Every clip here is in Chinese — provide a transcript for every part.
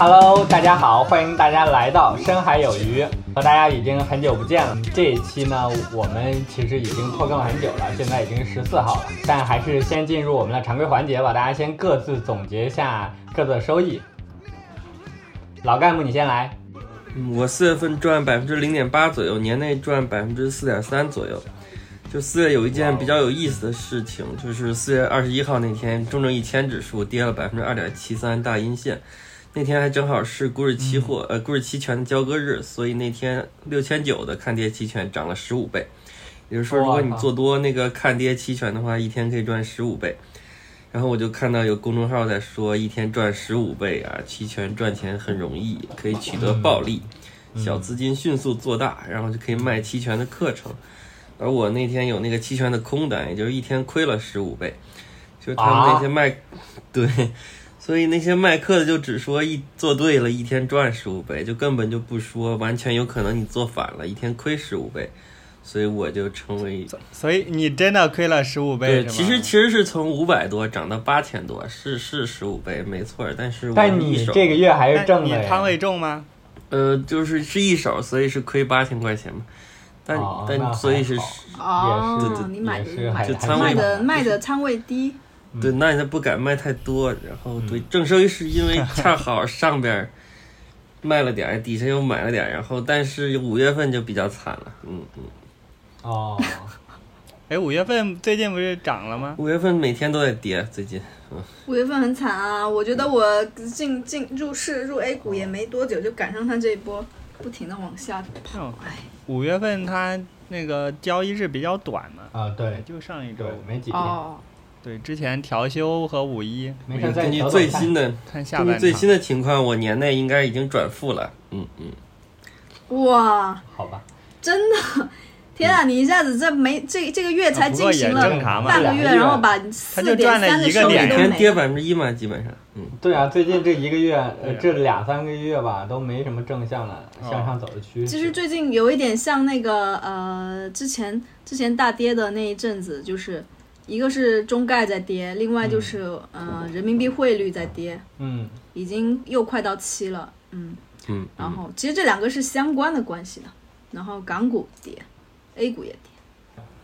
Hello，大家好，欢迎大家来到深海有鱼，和大家已经很久不见了。这一期呢，我们其实已经拖更了很久了，现在已经十四号了，但还是先进入我们的常规环节吧。大家先各自总结一下各自的收益。老干部，你先来。我四月份赚百分之零点八左右，年内赚百分之四点三左右。就四月有一件比较有意思的事情，就是四月二十一号那天，中证一千指数跌了百分之二点七三，大阴线。那天还正好是股指期货、呃股指期权的交割日，所以那天六千九的看跌期权涨了十五倍。也就是说，如果你做多那个看跌期权的话，一天可以赚十五倍。然后我就看到有公众号在说，一天赚十五倍啊，期权赚钱很容易，可以取得暴利，小资金迅速做大，然后就可以卖期权的课程。而我那天有那个期权的空单，也就是一天亏了十五倍，就是他们那些卖，对，所以那些卖课的就只说一做对了，一天赚十五倍，就根本就不说完全有可能你做反了，一天亏十五倍。所以我就成为所以你真的亏了十五倍对，其实其实是从五百多涨到八千多，是是十五倍，没错。但是我但你这个月还是挣的呀。你仓位重吗？呃，就是是一手，所以是亏八千块钱嘛。但、哦但所以是哦你买的就仓位的卖的仓位低，对，那你不敢卖太多，然后对正收益是因为恰好上边儿卖了点儿，底下又买了点儿，然后但是五月份就比较惨了，嗯嗯，哦，哎，五月份最近不是涨了吗？五月份每天都在跌，最近，嗯，五月份很惨啊！我觉得我进进入市入 A 股也没多久，就赶上它这一波不停的往下跑哦，哎，五月份它那个交易日比较短嘛，啊对。就上一周。，没几天。哦，对，之前调休和五一，没事，再根据最新的看下半场。根据最新的情况，我年内应该已经转负了，嗯嗯。哇，好吧。真的，天啊！你一下子这没这这个月才进行了半个月，两个月然后把四点就赚了三的一个点收益都每天跌。百分之一嘛，基本上，嗯，对啊，最近这一个月，呃，这两三个月吧，都没什么正向的向上走的趋势。其实最近有一点像那个呃，之前之前大跌的那一阵子，就是一个是中概在跌，另外就是、呃人民币汇率在跌，嗯，已经又快到七了，嗯，嗯，然后其实这两个是相关的关系的，然后港股跌，A 股也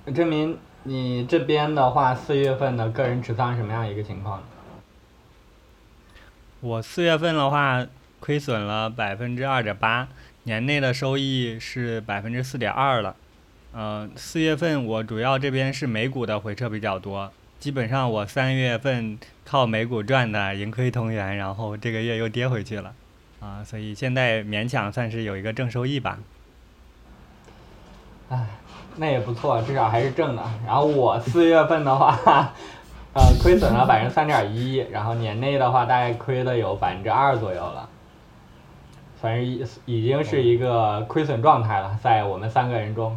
跌，证明你这边的话，四月份的个人持仓什么样一个情况？我四月份的话亏损了百分之二点八，年内的收益是百分之四点二了。嗯、四月份我主要这边是美股的回撤比较多，基本上我三月份靠美股赚的盈亏同源，然后这个月又跌回去了，啊、所以现在勉强算是有一个正收益吧。唉，那也不错，至少还是正的。然后我四月份的话，呃，亏损了百分之三点一，然后年内的话大概亏了有百分之二左右了，反正已已经是一个亏损状态了，在我们三个人中。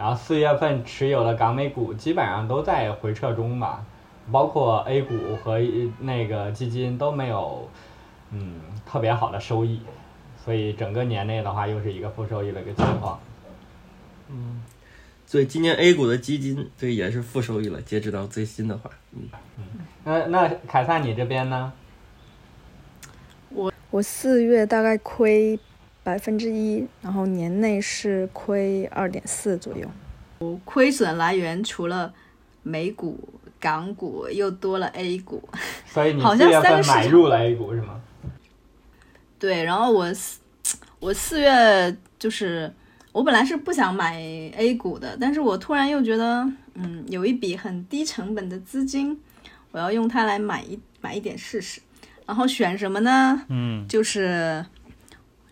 然后四月份持有的港美股基本上都在回撤中吧，包括 A 股和那个基金都没有嗯特别好的收益，所以整个年内的话又是一个负收益的一个情况。嗯所以今年 A 股的基金对也是负收益了，截止到最新的话，嗯，那那凯撒你这边呢？我我四月大概亏百分之一，然后年内是亏二点四左右。亏损来源除了美股、港股，又多了 A 股。所以你好像四月份三个买入了 A 股是吗？对，然后我四我四月就是我本来是不想买 A 股的，但是我突然又觉得，嗯，有一笔很低成本的资金，我要用它来买一买一点试试。然后选什么呢？嗯，就是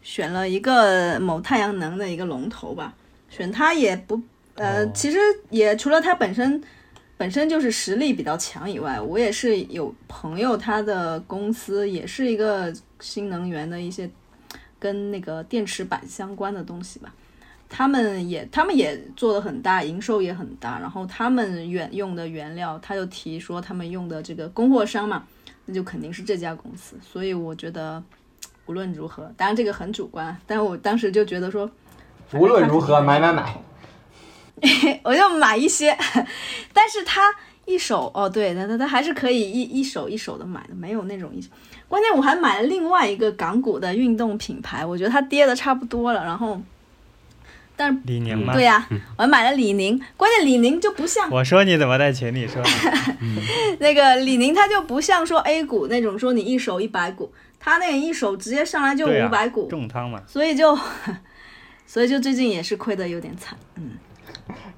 选了一个某太阳能的一个龙头吧，选它也不呃，哦其实也除了它本身本身就是实力比较强以外，我也是有朋友他的公司也是一个新能源的一些跟那个电池板相关的东西吧。他们也，他们也做的很大，营收也很大。然后他们原用的原料，他就提说他们用的这个供货商嘛，那就肯定是这家公司。所以我觉得无论如何，当然这个很主观，但我当时就觉得说，无论如何买买买。我就买一些，但是他一手哦，对，他他他还是可以一一手一手的买的，没有那种一手。关键我还买了另外一个港股的运动品牌，我觉得它跌的差不多了，然后，但是李宁吗？对呀、我还买了李宁，关键李宁就不像 我说你怎么在群里说呢？那个李宁，它就不像说 A 股那种说你一手一百股，它那个一手直接上来就五百股，重仓嘛。所以就 所以就最近也是亏的有点惨，嗯。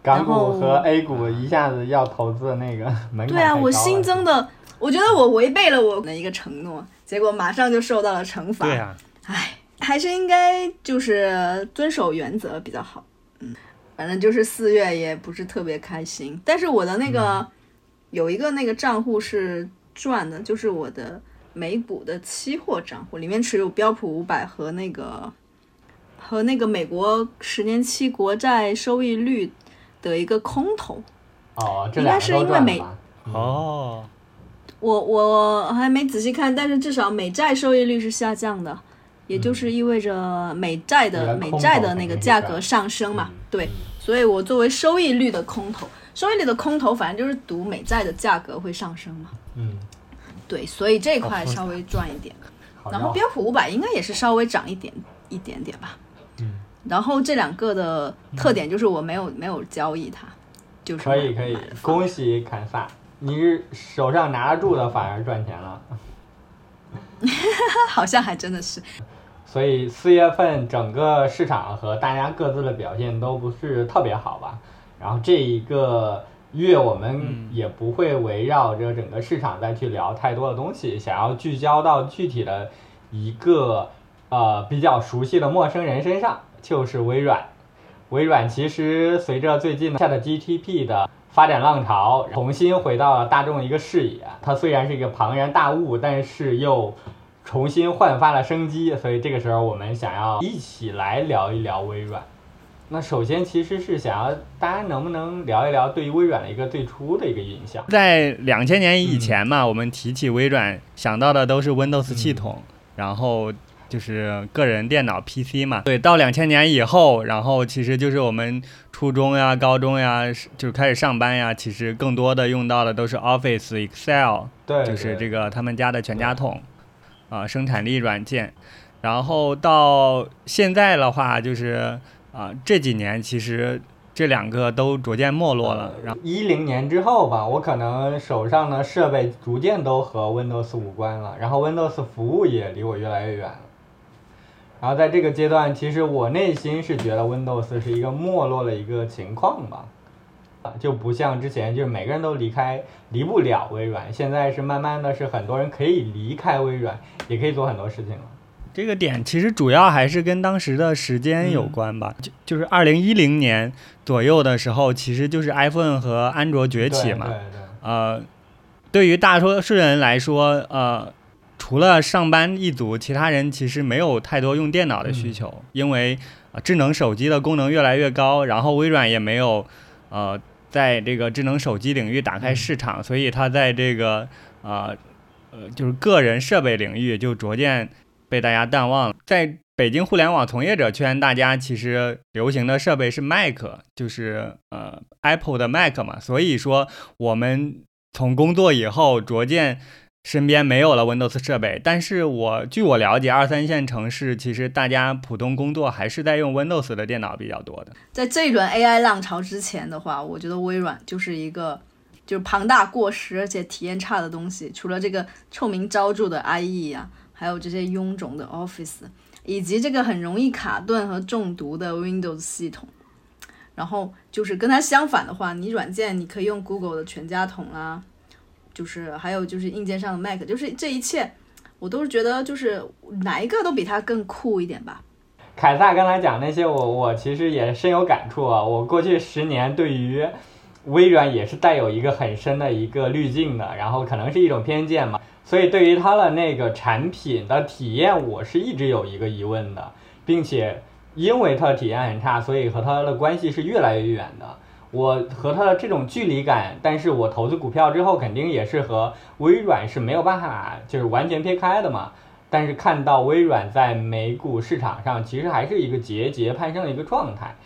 港股然后和 A 股一下子要投资的那个门槛对啊，我新增的，我觉得我违背了我的一个承诺，结果马上就受到了惩罚。对啊，唉，还是应该就是遵守原则比较好。嗯，反正就是四月也不是特别开心，但是我的那个、有一个那个账户是赚的，就是我的美股的期货账户，里面持有标普五百和那个和那个美国十年期国债收益率的一个空头。哦，这应该是因为美哦，我我还没仔细看，但是至少美债收益率是下降的，也就是意味着美债的、美债的那个价格上升嘛。嗯对，所以我作为收益率的空头，收益率的空头，反正就是赌美债的价格会上升嘛。嗯，对，所以这块好复杂稍微赚一点。然后标普五百应该也是稍微涨一点一点点吧。嗯，然后这两个的特点就是我没有没有交易它，就是可以可以恭喜坎萨，你是手上拿得住的反而赚钱了。好像还真的是。所以四月份整个市场和大家各自的表现都不是特别好吧。然后这一个月我们嗯也不会围绕着整个市场再去聊太多的东西，想要聚焦到具体的一个呃比较熟悉的陌生人身上，就是微软。微软其实随着最近下的 Chat GTP 的发展浪潮，重新回到了大众的一个视野。它虽然是一个庞然大物，但是又重新焕发了生机。所以这个时候，我们想要一起来聊一聊微软。那首先其实是想要大家能不能聊一聊对于微软的一个最初的一个印象？在两千年以前嘛，我们提起微软想到的都是 Windows 系统，然后就是个人电脑 PC 嘛。对，到两千年以后，然后其实就是我们初中呀、高中呀，就是开始上班呀，其实更多的用到的都是 Office、Excel，对，就是这个个他们家的全家桶，啊、生产力软件。然后到现在的话，就是啊、这几年其实这两个都逐渐没落了。然后一零年之后吧，我可能手上的设备逐渐都和 Windows 无关了，然后 Windows 服务也离我越来越远了。然后在这个阶段，其实我内心是觉得 Windows 是一个没落的一个情况吧，啊，就不像之前就是每个人都离开离不了微软，现在是慢慢的是很多人可以离开微软，也可以做很多事情了。这个点其实主要还是跟当时的时间有关吧，就就是二零一零年左右的时候，其实就是 iPhone 和安卓崛起嘛。对对。对，呃，对于大多数人来说，呃，除了上班一族，其他人其实没有太多用电脑的需求，因为、呃、智能手机的功能越来越高，然后微软也没有呃在这个智能手机领域打开市场，所以它在这个呃呃就是个人设备领域就逐渐被大家淡忘了。在北京互联网从业者圈，大家其实流行的设备是 Mac，就是呃 Apple 的 Mac 嘛，所以说我们从工作以后逐渐身边没有了 Windows 设备，但是我据我了解，二三线城市其实大家普通工作还是在用 Windows 的电脑比较多的。在这一轮 AI 浪潮之前的话，我觉得微软就是一个就是庞大过时而且体验差的东西。除了这个臭名昭著的 IE 啊，还有这些臃肿的 Office，以及这个很容易卡顿和中毒的 Windows 系统。然后就是跟它相反的话，你软件你可以用 Google 的全家桶啊，就是还有就是硬件上的 Mac，就是这一切我都是觉得就是哪一个都比它更酷一点吧。凯撒刚才讲那些我，我其实也深有感触啊。我过去十年对于微软也是带有一个很深的一个滤镜的，然后可能是一种偏见嘛。所以对于它的那个产品的体验，我是一直有一个疑问的，并且因为它的体验很差，所以和它的关系是越来越远的。我和它的这种距离感，但是我投资股票之后，肯定也是和微软是没有办法就是完全撇开的嘛。但是看到微软在美股市场上其实还是一个节节攀升的一个状态，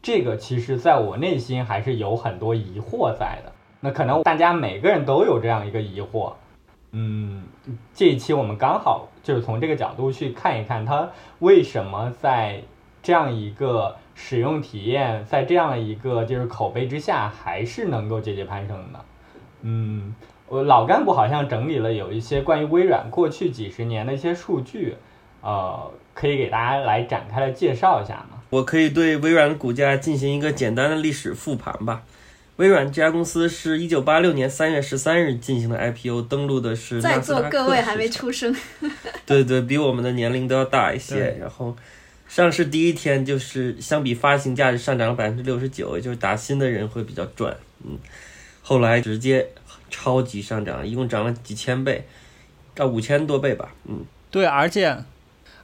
这个其实在我内心还是有很多疑惑在的。那可能大家每个人都有这样一个疑惑，嗯，这一期我们刚好就是从这个角度去看一看，它为什么在这样一个使用体验，在这样一个就是口碑之下，还是能够节节攀升的。嗯，我老干部好像整理了有一些关于微软过去几十年的一些数据，呃，可以给大家来展开来介绍一下吗？我可以对微软股价进行一个简单的历史复盘吧。微软这家公司是一九八六年三月十三日进行的 IPO，登陆的是在座各位还没出。生，对对，比我们的年龄都要大一些。然后上市第一天就是相比发行价值上涨了百分之六十九，也就是打新的人会比较赚。嗯，后来直接超级上涨，一共涨了几千倍，到五千多倍吧。嗯，对，而且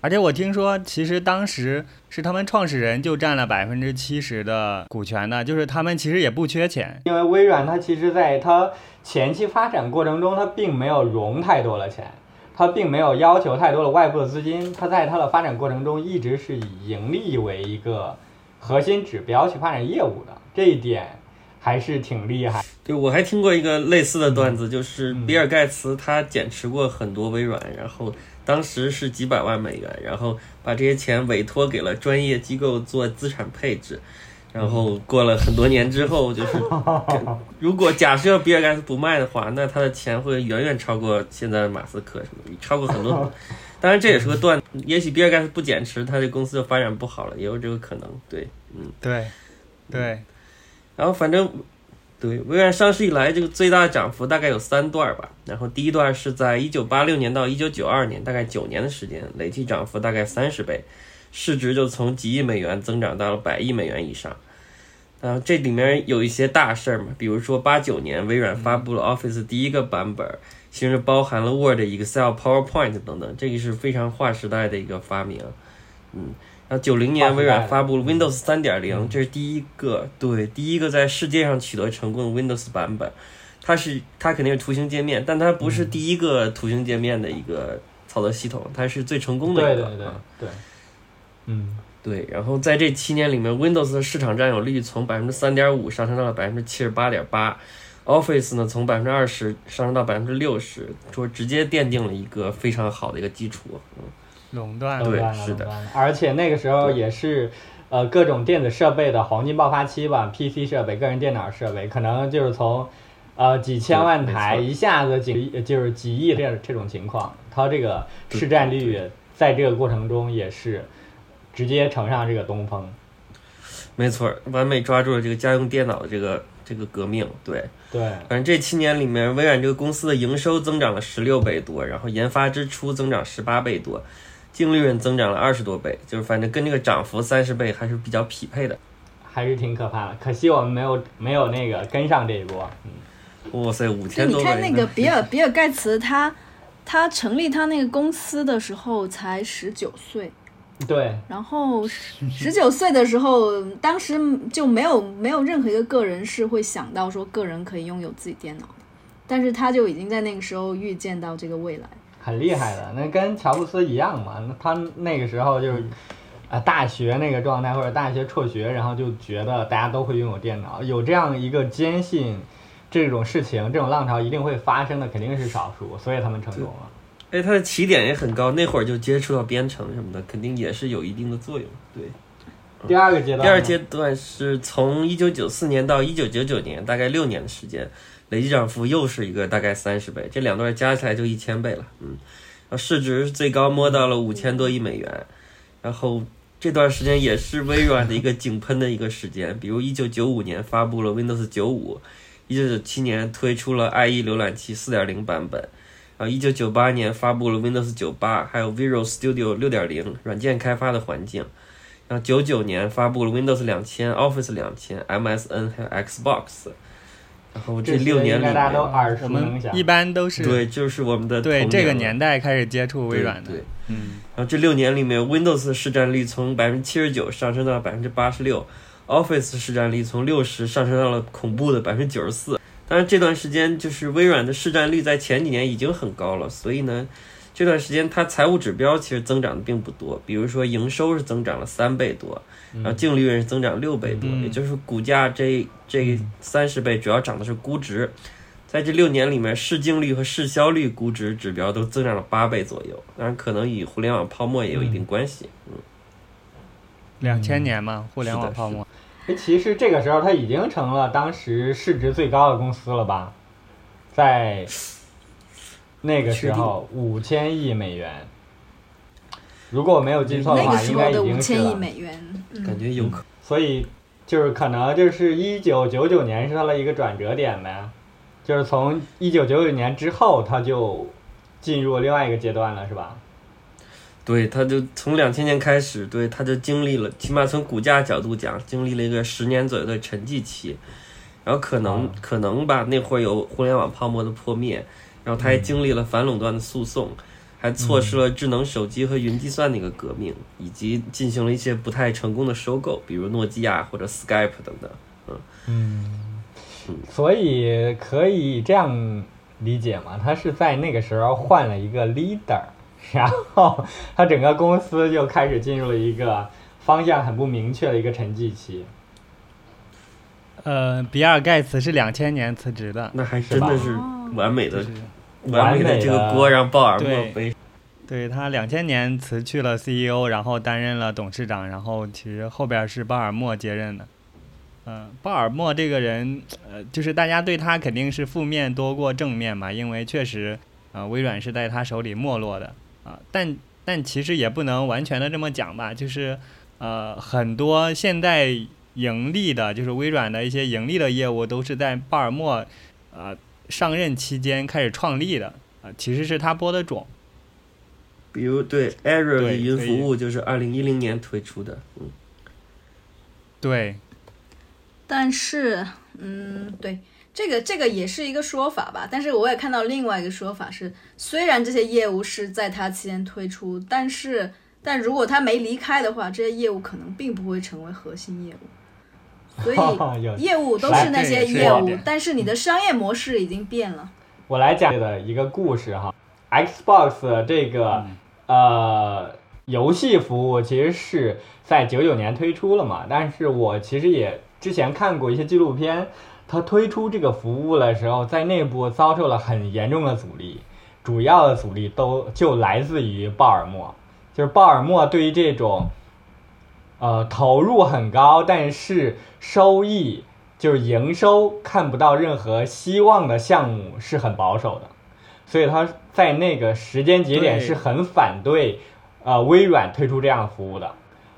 而且我听说，其实当时是他们创始人就占了百分之七十的股权的，就是他们其实也不缺钱。因为微软它其实在它前期发展过程中，它并没有融太多的钱，它并没有要求太多的外部的资金，它在它的发展过程中一直是以盈利为一个核心指标去发展业务的，这一点还是挺厉害。对，我还听过一个类似的段子，就是嗯比尔盖茨他减持过很多微软，然后当时是几百万美元，然后把这些钱委托给了专业机构做资产配置。然后过了很多年之后，就是 如果假设比尔盖茨不卖的话，那他的钱会远远超过现在的马斯克什么的，超过很多。当然这也是个段，也许比尔盖茨不减持，他这公司就发展不好了，也有这个可能。对，嗯对，对，然后反正对微软上市以来，这个最大涨幅大概有三段吧。然后第一段是在一九八六年到一九九二年，大概九年的时间，累计涨幅大概三十倍，市值就从几亿美元增长到了百亿美元以上。然后这里面有一些大事儿嘛，比如说八九年微软发布了 Office 第一个版本，其实包含了 Word、Excel、PowerPoint 等等，这个是非常划时代的一个发明。嗯，然后九零年微软发布了 Windows 三点零，这是第一个对第一个在世界上取得成功的 Windows 版本。它是它肯定是图形界面，但它不是第一个图形界面的一个操作系统，它是最成功的一个。对对对啊。对，嗯，对，然后在这七年里面，Windows 的市场占有率从百分之三点五上升到了百分之七十八点八，Office 呢从百分之二十上升到百分之六十，说直接奠定了一个非常好的一个基础。垄断了。是的而且那个时候也是，呃，各种电子设备的黄金爆发期吧，PC 设备、个人电脑设备，可能就是从，呃，几千万台一下子几就是几亿这这种情况，它这个市占率在这个过程中也是直接乘上这个东风。没错，完美抓住了这个家用电脑的这个这个革命。对，对，反正这七年里面，微软这个公司的营收增长了十六倍多，然后研发支出增长十八倍多，净利润增长了二十多倍，就是反正跟这个涨幅三十倍还是比较匹配的。还是挺可怕的。可惜我们没有没有那个跟上这一波。嗯，哇塞，五就千多倍！你看那个比尔 比尔盖茨他他成立他那个公司的时候才十九岁，对，然后十九岁的时候，当时就没有没有任何一个个人是会想到说个人可以拥有自己电脑的，但是他就已经在那个时候预见到这个未来。很厉害的，那跟乔布斯一样嘛。那他那个时候就是，啊、大学那个状态或者大学辍学，然后就觉得大家都会拥有电脑，有这样一个坚信，这种事情这种浪潮一定会发生的，肯定是少数，所以他们成功了。哎，他的起点也很高，那会儿就接触到编程什么的，肯定也是有一定的作用。对，第二个阶段，第二阶段是从一九九四年到一九九九年，大概六年的时间，累计涨幅又是一个大概三十倍，这两段加起来就一千倍了。嗯，然后市值最高摸到了五千多亿美元，然后这段时间也是微软的一个井喷的一个时间，比如一九九五年发布了 Windows 九五，一九九七年推出了 IE 浏览器四点零版本。然后，一九九八年发布了 Windows 九八，还有 Visual Studio 六点零软件开发的环境。然后九九年发布了 Windows 两千、Office 两千、MSN 还有 Xbox。然后这六年里大家都面，耳我熟能详。们一般都是对，就是我们的对这个年代开始接触微软的对。对嗯，然后这六年里面，Windows 的市占率从百分之七十九上升到百分之八十六，Office 市占率从六十上升到了恐怖的百分之九十四。当然，这段时间就是微软的市占率在前几年已经很高了，所以呢，这段时间它财务指标其实增长的并不多，比如说营收是增长了三倍多，然后净利润是增长六倍多，嗯也就是股价这这三十倍主要涨的是估值。在这六年里面，市净率和市销率估值指标都增长了八倍左右，当然可能与互联网泡沫也有一定关系。嗯两千年嘛，互联网泡沫。哎，其实这个时候它已经成了当时市值最高的公司了吧？在那个时候，五千亿美元。如果我没有记错的话，那个应该候的五已经是了。千亿美元，嗯，感觉有可所以就是可能就是一九九九年是它的一个转折点呗，就是从一九九九年之后，它就进入另外一个阶段了，是吧？对，它就从两千年开始，对，它就经历了，起码从股价角度讲，经历了一个十年左右的沉寂期，然后可能、啊可能吧，那会儿有互联网泡沫的破灭，然后他还经历了反垄断的诉讼，还错失了智能手机和云计算的一个革命，以及进行了一些不太成功的收购，比如诺基亚或者 Skype 等等。嗯，所以可以这样理解嘛？他是在那个时候换了一个 leader，然后他整个公司就开始进入了一个方向很不明确的一个沉寂期。呃，比尔盖茨是两千年辞职的，那还是真的是完美的就是完美的这个锅让鲍尔默背。对他两千年辞去了 CEO，然后担任了董事长，然后其实后边是鲍尔默接任的。嗯、鲍尔默这个人，呃，就是大家对他肯定是负面多过正面嘛，因为确实，呃，微软是在他手里没落的啊、但但其实也不能完全的这么讲吧，就是呃，很多现在盈利的，就是微软的一些盈利的业务，都是在鲍尔默呃上任期间开始创立的啊、其实是他播的种。比如对 Azure 对云服务就是二零一零年推出的，嗯，对，但是，嗯，对，这个这个也是一个说法吧。但是我也看到另外一个说法是，虽然这些业务是在他期间推出，但是但如果他没离开的话，这些业务可能并不会成为核心业务。所以业务都是那些业务，但是你的商业模式已经变了。我来讲的一个故事哈，Xbox 这个、呃游戏服务其实是在九九年推出了嘛，但是我其实也之前看过一些纪录片，它推出这个服务的时候，在内部遭受了很严重的阻力，主要的阻力都就来自于鲍尔默，就是鲍尔默对于这种呃投入很高，但是收益就是营收看不到任何希望的项目是很保守的，所以他在那个时间节点是很反对呃微软推出这样的服务的。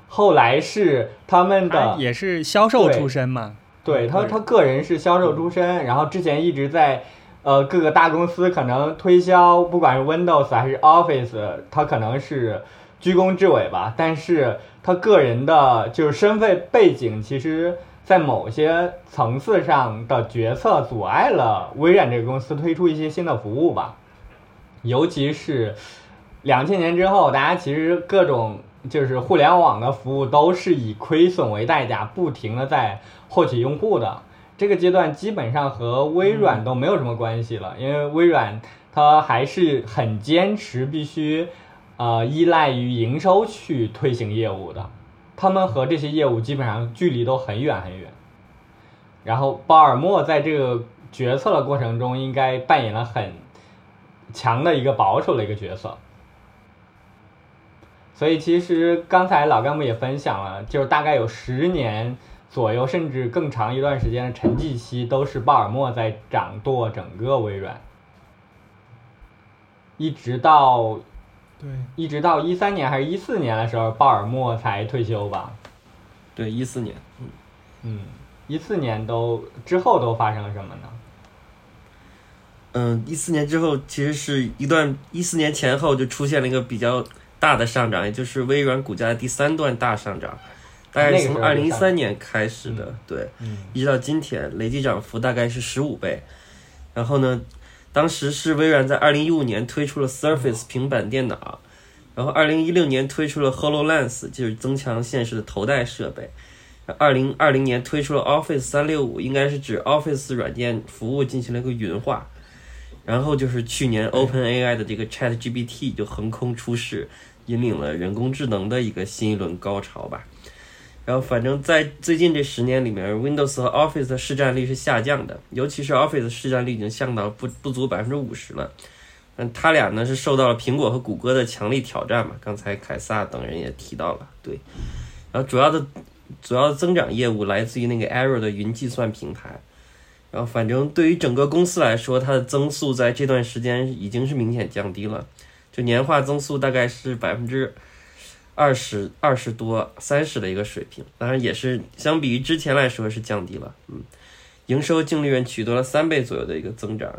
后来是他们的他也是销售出身嘛。对他，他个人是销售出身，然后之前一直在呃各个大公司可能推销，不管是 Windows 还是 Office，他可能是居功至伟吧。但是他个人的就是身份背景，其实在某些层次上的决策阻碍了微软这个公司推出一些新的服务吧。尤其是两千年之后，大家其实各种就是互联网的服务都是以亏损为代价，不停的在获取用户的。这个阶段基本上和微软都没有什么关系了，因为微软它还是很坚持必须呃依赖于营收去推行业务的，他们和这些业务基本上距离都很远很远。然后鲍尔默在这个决策的过程中，应该扮演了很强的一个保守的一个角色。所以其实刚才老干部也分享了，就是大概有十年左右，甚至更长一段时间的沉寂期，都是鲍尔默在掌舵整个微软，一直到对，一直到一三年还是一四年的时候，鲍尔默才退休吧。对，一四年，嗯嗯，一四年都之后都发生了什么呢？嗯，一四年之后其实是一段一四年前后就出现了一个比较大的上涨，也就是微软股价的第三段大上涨，大概是从二零一三年开始的，对，嗯一直到今天，累计涨幅大概是十五倍。然后呢，当时是微软在二零一五年推出了 Surface 平板电脑，然后二零一六年推出了 HoloLens，就是增强现实的头戴设备。二零二零年推出了 Office 三六五，应该是指 Office 软件服务进行了一个云化。然后就是去年 OpenAI 的这个 ChatGPT 就横空出世，引领了人工智能的一个新一轮高潮吧。然后反正在最近这十年里面，Windows 和 Office 的市占率是下降的，尤其是 Office 市占率已经降到不不足百分之五十了。嗯，它俩呢是受到了苹果和谷歌的强力挑战嘛，刚才凯撒等人也提到了，对。然后主要的主要增长业务来自于那个 Arrow 的云计算平台。然后反正对于整个公司来说，它的增速在这段时间已经是明显降低了，就年化增速大概是百分之。二十二十多三十的一个水平，当然也是相比于之前来说是降低了，嗯，营收净利润取得了三倍左右的一个增长，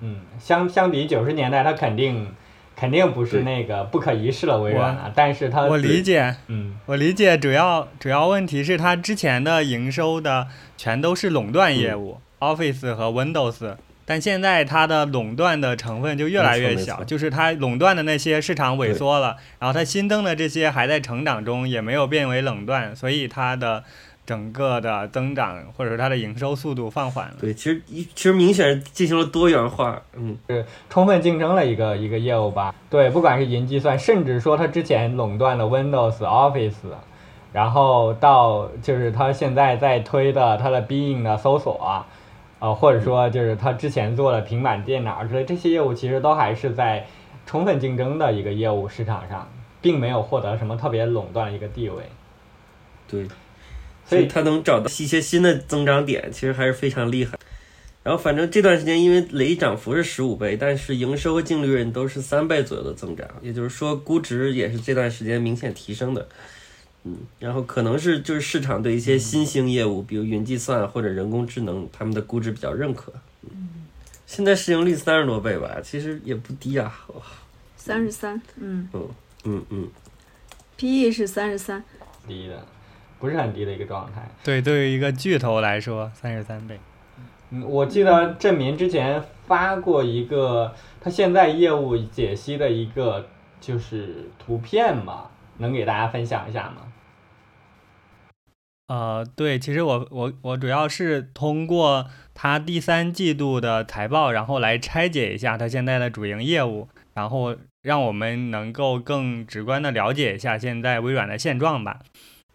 嗯，相相比九十年代，它肯定肯定不是那个不可一世的微软了，但是它我理解，嗯，我理解，主要主要问题是它之前的营收的全都是垄断业务，Office 和 Windows。但现在它的垄断的成分就越来越小，就是它垄断的那些市场萎缩了，然后它新增的这些还在成长中，也没有变为垄断，所以它的整个的增长或者说它的营收速度放缓了。对，其实一其实明显进行了多元化，嗯，是充分竞争了一个一个业务吧。对，不管是云计算，甚至说它之前垄断了 Windows Office，然后到就是它现在在推的它的 Bing 的搜索。呃，或者说就是他之前做的平板电脑之类这些业务，其实都还是在充分竞争的一个业务市场上，并没有获得什么特别垄断的一个地位。对，所以他能找到一些新的增长点，其实还是非常厉害。然后反正这段时间因为累涨幅是十五倍，但是营收和净利润都是三倍左右的增长，也就是说估值也是这段时间明显提升的。嗯，然后可能是就是市场对一些新兴业务，比如云计算或者人工智能，他们的估值比较认可。嗯，现在市盈率三十多倍吧，其实也不低啊。三十三，嗯嗯嗯嗯，PE 是三十三，低的，不是很低的一个状态。对，对于一个巨头来说，三十三倍。嗯，我记得郑明之前发过一个他现在业务解析的一个就是图片嘛，能给大家分享一下吗？呃，对，其实我我我主要是通过它第三季度的财报，然后来拆解一下它现在的主营业务，然后让我们能够更直观的了解一下现在微软的现状吧。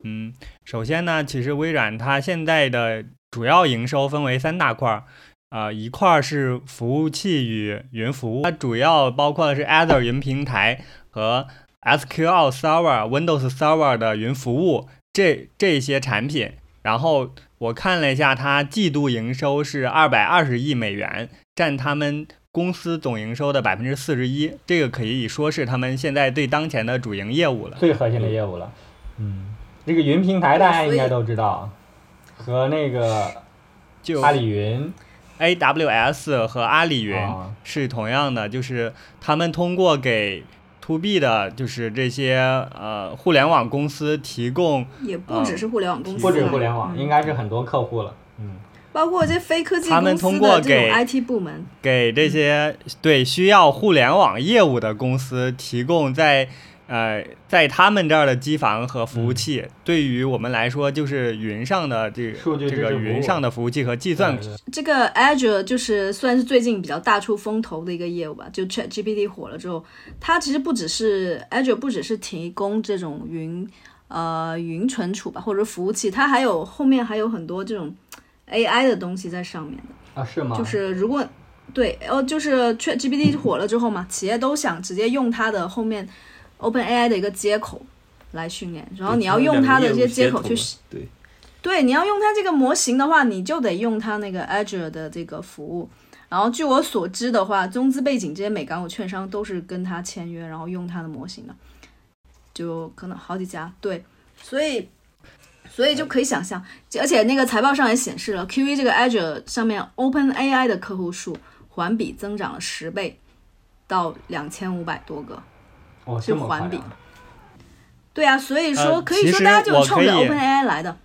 嗯，首先呢，其实微软它现在的主要营收分为三大块儿，呃，一块儿是服务器与云服务，它主要包括的是 Azure 云平台和 SQL Server、Windows Server 的云服务。这这些产品，然后我看了一下，它季度营收是二百二十亿美元，占他们公司总营收的百分之四十一。这个可以说是他们现在最当前的主营业务了，最核心的业务了。嗯，这个云平台大家应该都知道，和那个就阿里云，AWS 和阿里云是同样的，就是他们通过给。To B 的就是这些呃互联网公司提供，也不只是互联网公司，不止互联网，应该是很多客户了，嗯，包括这非科技他们通过给 IT 部门，给这些对需要互联网业务的公司提供在。呃，在他们这儿的机房和服务器，对于我们来说就是云上的这个这个云上的服务器和计算。这个 Azure 就是算是最近比较大出风头的一个业务吧。就 ChatGPT 火了之后，它其实不只是 Azure，不只是提供这种云呃云存储吧，或者服务器，它还有后面还有很多这种 AI 的东西在上面的啊？是吗？就是如果对哦，就是 ChatGPT 火了之后嘛，企业都想直接用它的后面。Open AI 的一个接口来训练，然后你要用它的这些接口去，对，对，你要用它这个模型的话，你就得用它那个 Azure 的这个服务。然后据我所知的话，中资背景这些美港股券商都是跟他签约，然后用它的模型的，就可能好几家。对，所以，所以就可以想象，而且那个财报上也显示了，QE 这个 Azure 上面 Open AI 的客户数环比增长了十倍，到两千五百多个。是环比，对啊，所以说可以说大家就冲着 OpenAI 来的。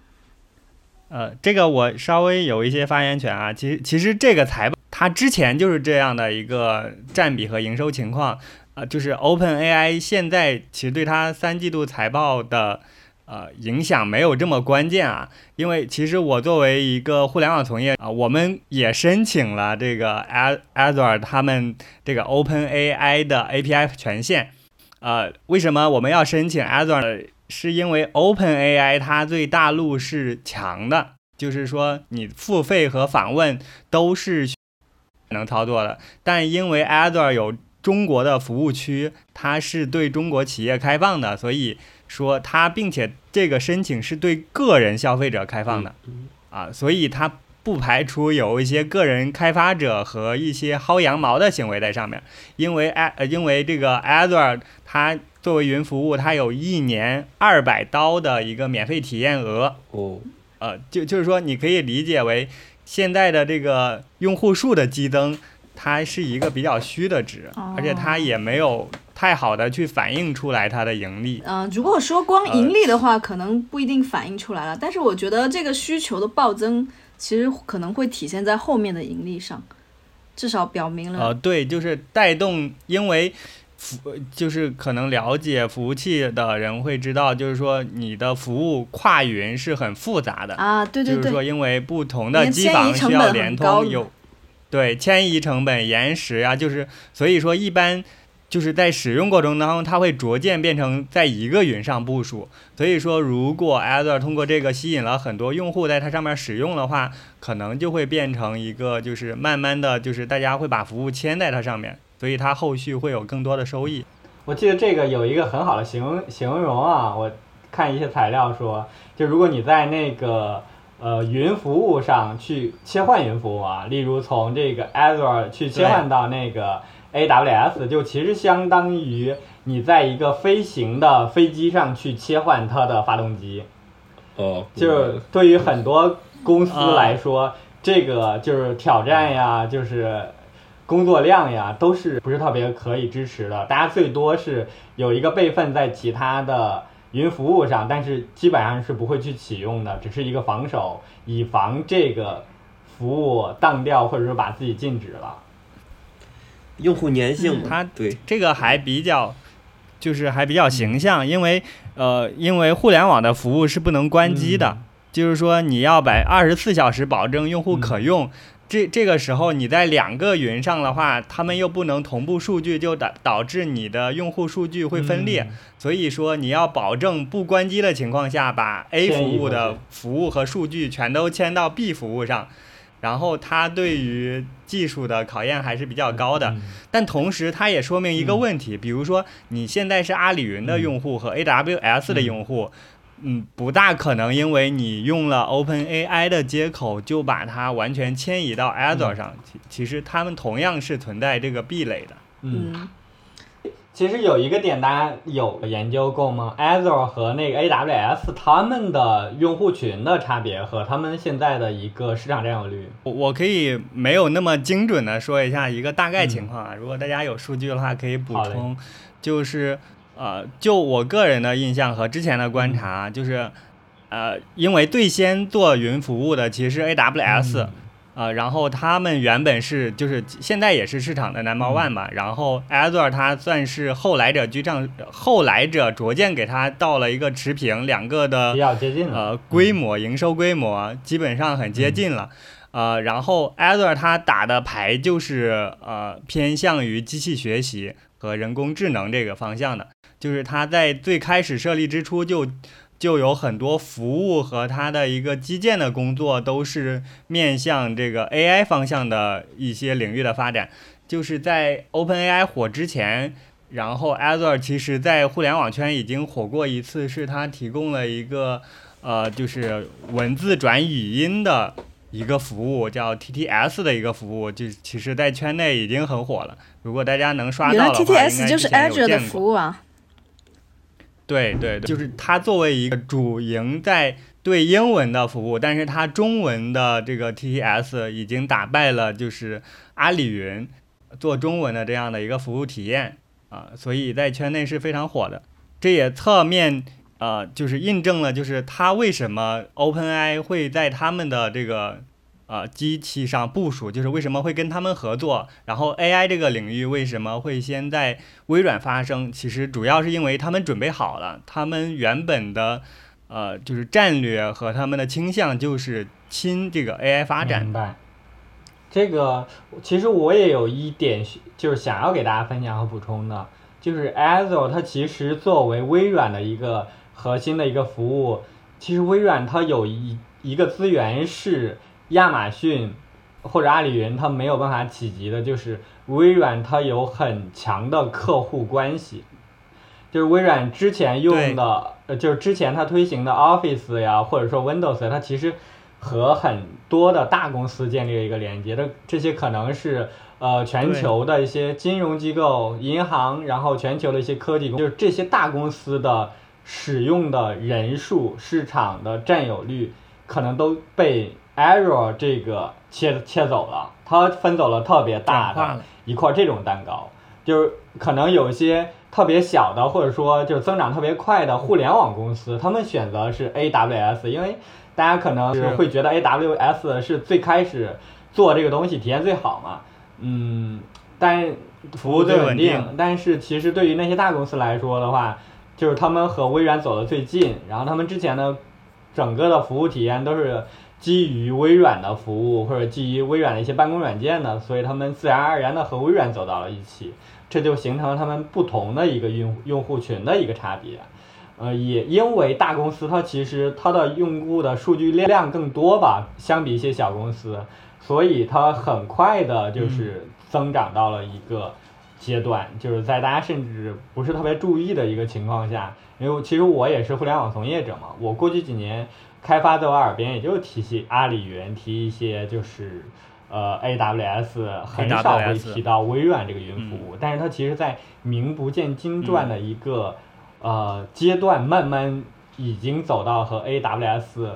呃，这个我稍微有一些发言权啊。其实，其实这个财报它之前就是这样的一个占比和营收情况呃，就是 OpenAI 现在其实对它三季度财报的呃，影响没有这么关键啊，因为其实我作为一个互联网从业啊，我们也申请了这个 Azure 他们这个 OpenAI 的 API 权限。呃，为什么我们要申请 Azure？是因为 OpenAI 它对大陆是强的，就是说你付费和访问都是能操作的，但因为 Azure 有中国的服务区，它是对中国企业开放的，所以。说它，并且这个申请是对个人消费者开放的，啊，所以它不排除有一些个人开发者和一些薅羊毛的行为在上面。因为 A，因为这个 Azure 它作为云服务，它有一年二百刀的一个免费体验额。哦，呃，就就是说，你可以理解为现在的这个用户数的激增，它是一个比较虚的值，而且它也没有。太好的去反映出来它的盈利。嗯，如果说光盈利的话，可能不一定反映出来了。但是我觉得这个需求的暴增，其实可能会体现在后面的盈利上，至少表明了。呃，对，就是带动，因为服就是可能了解服务器的人会知道，就是说你的服务跨云是很复杂的啊。对对对。就是说，因为不同的机房需要联通，有对迁移成本、延时啊，就是所以说一般。就是在使用过程当中，它会逐渐变成在一个云上部署。所以说，如果 Azure 通过这个吸引了很多用户在它上面使用的话，可能就会变成一个，就是慢慢的就是大家会把服务迁在它上面，所以它后续会有更多的收益。我记得这个有一个很好的形形容啊，我看一些材料说，就如果你在那个呃云服务上去切换云服务啊，例如从这个 Azure 去切换到那个。AWS 就其实相当于你在一个飞行的飞机上去切换它的发动机，哦，就是对于很多公司来说，这个就是挑战呀，就是工作量呀，都是不是特别可以支持的。大家最多是有一个备份在其他的云服务上，但是基本上是不会去启用的，只是一个防守，以防这个服务当掉或者说把自己禁止了。用户粘性，它对这个还比较，就是还比较形象，因为呃，因为互联网的服务是不能关机的，就是说你要百二十四小时保证用户可用，这这个时候你在两个云上的话，他们又不能同步数据，就导导致你的用户数据会分裂，所以说你要保证不关机的情况下，把 A 服务的服务和数据全都迁到 B 服务上。然后它对于技术的考验还是比较高的，但同时它也说明一个问题，比如说你现在是阿里云的用户和 AWS 的用户，嗯，不大可能因为你用了 OpenAI 的接口就把它完全迁移到 Azure 上，其其实他们同样是存在这个壁垒的，嗯。其实有一个点，大家有研究过吗？Azure 和那个 AWS 他们的用户群的差别和他们现在的一个市场占有率，我我可以没有那么精准的说一下一个大概情况啊。如果大家有数据的话，可以补充。就是呃，就我个人的印象和之前的观察，就是呃，因为最先做云服务的其实是 AWS。呃，然后他们原本是就是现在也是市场的 number one 嘛，然后 Azure 它算是后来者居上，后来者逐渐给它到了一个持平，两个的比较接近了，呃，规模营收规模基本上很接近了，呃，然后 Azure 它打的牌就是呃偏向于机器学习和人工智能这个方向的，就是它在最开始设立之初就。就有很多服务和它的一个基建的工作都是面向这个 AI 方向的一些领域的发展。就是在 OpenAI 火之前，然后 Azure 其实在互联网圈已经火过一次，是它提供了一个呃，就是文字转语音的一个服务，叫 TTS 的一个服务，就其实在圈内已经很火了。如果大家能刷到的话，应该有见过。对对，就是它作为一个主营在对英文的服务，但是它中文的这个 TTS 已经打败了就是阿里云做中文的这样的一个服务体验啊，所以在圈内是非常火的。这也侧面呃就是印证了就是它为什么 OpenAI 会在他们的这个。呃，机器上部署就是为什么会跟他们合作，然后 AI 这个领域为什么会先在微软发生？其实主要是因为他们准备好了，他们原本的呃，就是战略和他们的倾向就是亲这个 AI 发展明。白。这个其实我也有一点就是想要给大家分享和补充的，就是 Azure 它其实作为微软的一个核心的一个服务，其实微软它有一一个资源是亚马逊或者阿里云它没有办法企及的，就是微软它有很强的客户关系。就是微软之前用的，呃，就是之前它推行的 Office 呀，或者说 Windows，它其实和很多的大公司建立了一个连接的，这些可能是呃全球的一些金融机构、银行，然后全球的一些科技公，就是这些大公司的使用的人数、市场的占有率，可能都被 Azure 这个切切走了，它分走了特别大的一块这种蛋糕，就是可能有一些特别小的，或者说就是增长特别快的互联网公司，他们选择是 AWS，因为大家可能是是会觉得 AWS 是最开始做这个东西体验最好嘛，嗯，但服务最稳服务最稳定但是其实对于那些大公司来说的话，就是他们和微软走的最近，然后他们之前的整个的服务体验都是基于微软的服务或者基于微软的一些办公软件的，所以他们自然而然的和微软走到了一起，这就形成了他们不同的一个用用户群的一个差别。呃，也因为大公司它其实它的用户的数据量更多吧，相比一些小公司，所以它很快的就是增长到了一个阶段，就是在大家甚至不是特别注意的一个情况下，因为其实我也是互联网从业者嘛，我过去几年开发在我耳边也就提起阿里云，提一些就是呃 AWS，很少会提到微软这个云服务，但是它其实在名不见经传的一个、呃阶段，慢慢已经走到和 AWS